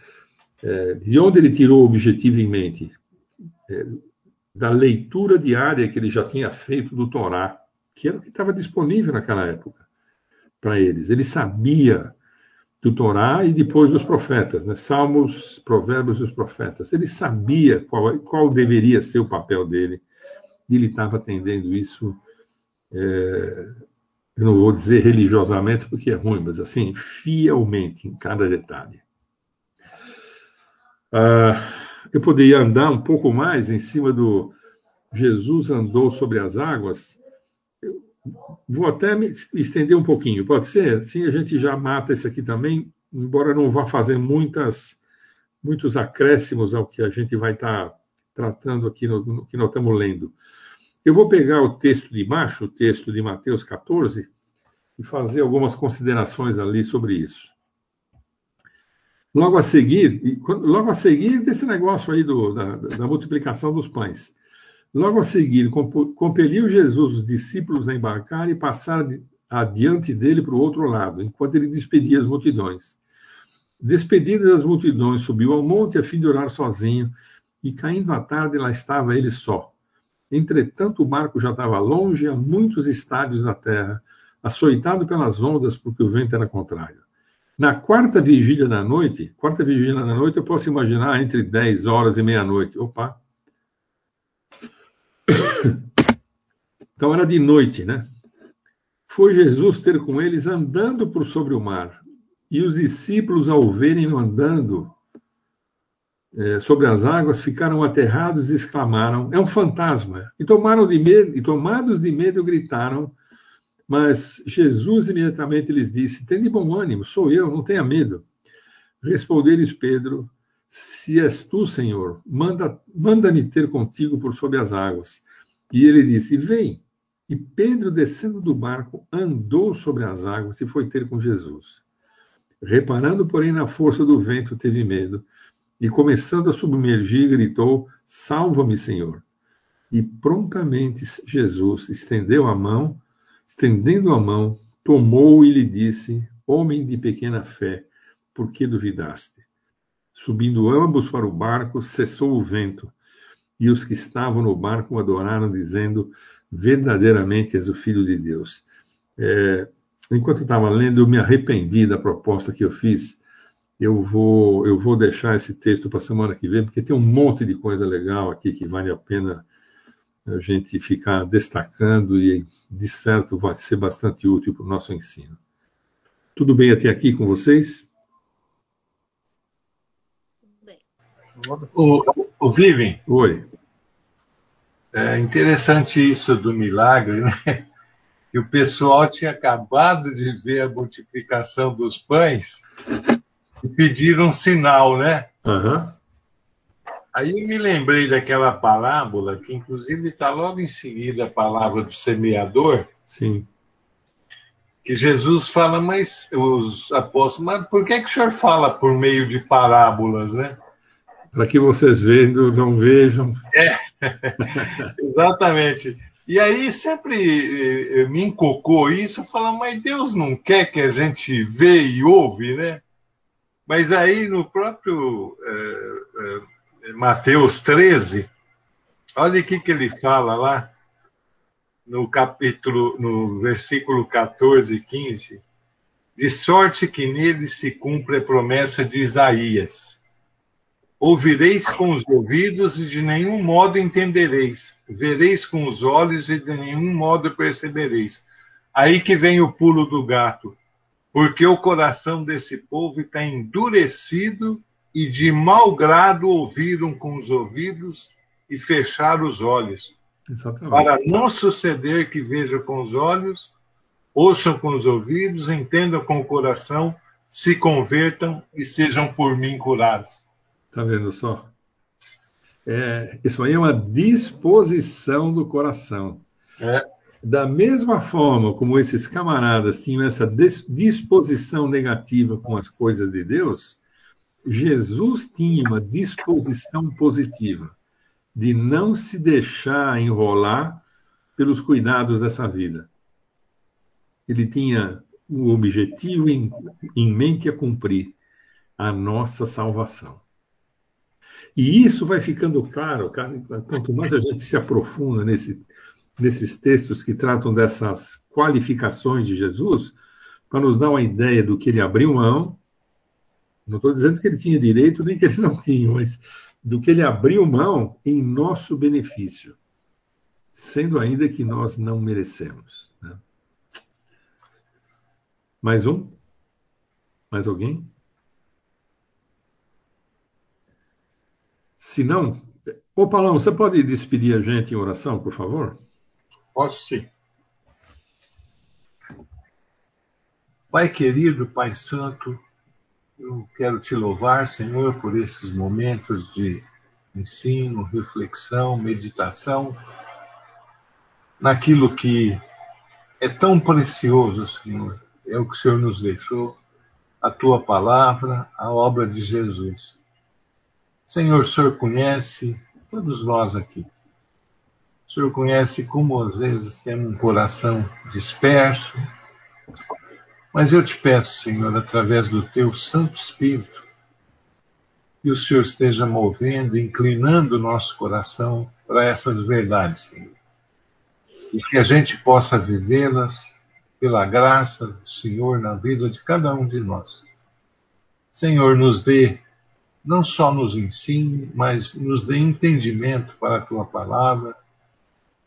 é, de onde ele tirou o objetivo em mente? É, da leitura diária que ele já tinha feito do Torá, que era o que estava disponível naquela época para eles. Ele sabia do Torá e depois dos profetas, né? Salmos, Provérbios e os profetas. Ele sabia qual, qual deveria ser o papel dele e ele estava atendendo isso. É, eu não vou dizer religiosamente porque é ruim, mas assim, fielmente em cada detalhe. Ah, eu poderia andar um pouco mais em cima do Jesus andou sobre as águas. Eu vou até me estender um pouquinho, pode ser? Assim a gente já mata esse aqui também, embora não vá fazer muitas, muitos acréscimos ao que a gente vai estar tá tratando aqui no, no que nós estamos lendo. Eu vou pegar o texto de baixo, o texto de Mateus 14, e fazer algumas considerações ali sobre isso. Logo a seguir, logo a seguir desse negócio aí do, da, da multiplicação dos pães. Logo a seguir, compeliu Jesus os discípulos a embarcar e passar adiante dele para o outro lado, enquanto ele despedia as multidões. Despedidas as multidões, subiu ao monte a fim de orar sozinho, e caindo a tarde, lá estava ele só. Entretanto, o barco já estava longe, a muitos estádios da terra, açoitado pelas ondas, porque o vento era contrário. Na quarta vigília da noite, quarta vigília da noite, eu posso imaginar entre 10 horas e meia-noite. Opa! Então era de noite, né? Foi Jesus ter com eles andando por sobre o mar. E os discípulos, ao verem-no andando é, sobre as águas, ficaram aterrados e exclamaram: É um fantasma! E, tomaram de medo, e tomados de medo, gritaram mas Jesus imediatamente lhes disse: Tem de bom ânimo, sou eu, não tenha medo. Respondeu-lhes Pedro: Se és tu, Senhor, manda-me manda ter contigo por sobre as águas. E ele disse: Vem. E Pedro, descendo do barco, andou sobre as águas e foi ter com Jesus. Reparando, porém, na força do vento, teve medo e, começando a submergir, gritou: Salva-me, Senhor. E prontamente Jesus estendeu a mão Estendendo a mão, tomou e lhe disse: Homem de pequena fé, por que duvidaste? Subindo ambos para o barco, cessou o vento, e os que estavam no barco adoraram, dizendo: Verdadeiramente és o Filho de Deus. É, enquanto estava lendo, eu me arrependi da proposta que eu fiz. Eu vou, eu vou deixar esse texto para a semana que vem, porque tem um monte de coisa legal aqui que vale a pena a gente ficar destacando e, de certo, vai ser bastante útil para o nosso ensino. Tudo bem até aqui com vocês? Bem. O, o Vivian. Oi. É interessante isso do milagre, né? Que o pessoal tinha acabado de ver a multiplicação dos pães e pediram um sinal, né? Uhum. Aí me lembrei daquela parábola, que inclusive está logo em seguida a palavra do semeador. Sim. Que Jesus fala, mas os apóstolos, mas por que, que o senhor fala por meio de parábolas, né? Para que vocês vendo não vejam. É, exatamente. E aí sempre eh, eh, me encocou isso, falando, mas Deus não quer que a gente vê e ouve, né? Mas aí no próprio é, é, Mateus 13, olha o que, que ele fala lá no capítulo, no versículo 14 e 15. De sorte que nele se cumpre a promessa de Isaías. Ouvireis com os ouvidos e de nenhum modo entendereis. Vereis com os olhos e de nenhum modo percebereis. Aí que vem o pulo do gato. Porque o coração desse povo está endurecido e de mau grado ouviram com os ouvidos e fecharam os olhos. Exatamente. Para não suceder que vejam com os olhos, ouçam com os ouvidos, entendam com o coração, se convertam e sejam por mim curados. Está vendo só? É, isso aí é uma disposição do coração. É. Da mesma forma como esses camaradas tinham essa disposição negativa com as coisas de Deus, Jesus tinha uma disposição positiva de não se deixar enrolar pelos cuidados dessa vida. Ele tinha o objetivo em, em mente a cumprir, a nossa salvação. E isso vai ficando claro, quanto mais a gente se aprofunda nesse, nesses textos que tratam dessas qualificações de Jesus, para nos dar uma ideia do que ele abriu mão. Não estou dizendo que ele tinha direito, nem que ele não tinha, mas do que ele abriu mão em nosso benefício, sendo ainda que nós não merecemos. Né? Mais um? Mais alguém? Se não, ô Paulão, você pode despedir a gente em oração, por favor? Posso sim. Pai querido, Pai Santo, eu quero te louvar, Senhor, por esses momentos de ensino, reflexão, meditação, naquilo que é tão precioso, Senhor. É o que o Senhor nos deixou, a tua palavra, a obra de Jesus. Senhor, o Senhor conhece todos nós aqui. O Senhor conhece como às vezes temos um coração disperso, mas eu te peço, Senhor, através do teu Santo Espírito, que o Senhor esteja movendo, inclinando o nosso coração para essas verdades, Senhor. E que a gente possa vivê-las pela graça do Senhor na vida de cada um de nós. Senhor, nos dê, não só nos ensine, mas nos dê entendimento para a tua palavra,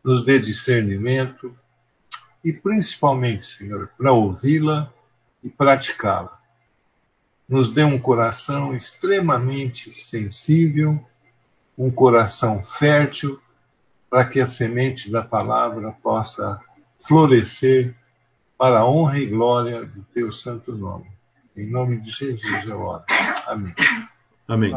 nos dê discernimento e principalmente, Senhor, para ouvi-la e praticá-la. Nos dê um coração extremamente sensível, um coração fértil, para que a semente da palavra possa florescer para a honra e glória do teu santo nome. Em nome de Jesus eu oro. Amém. Amém.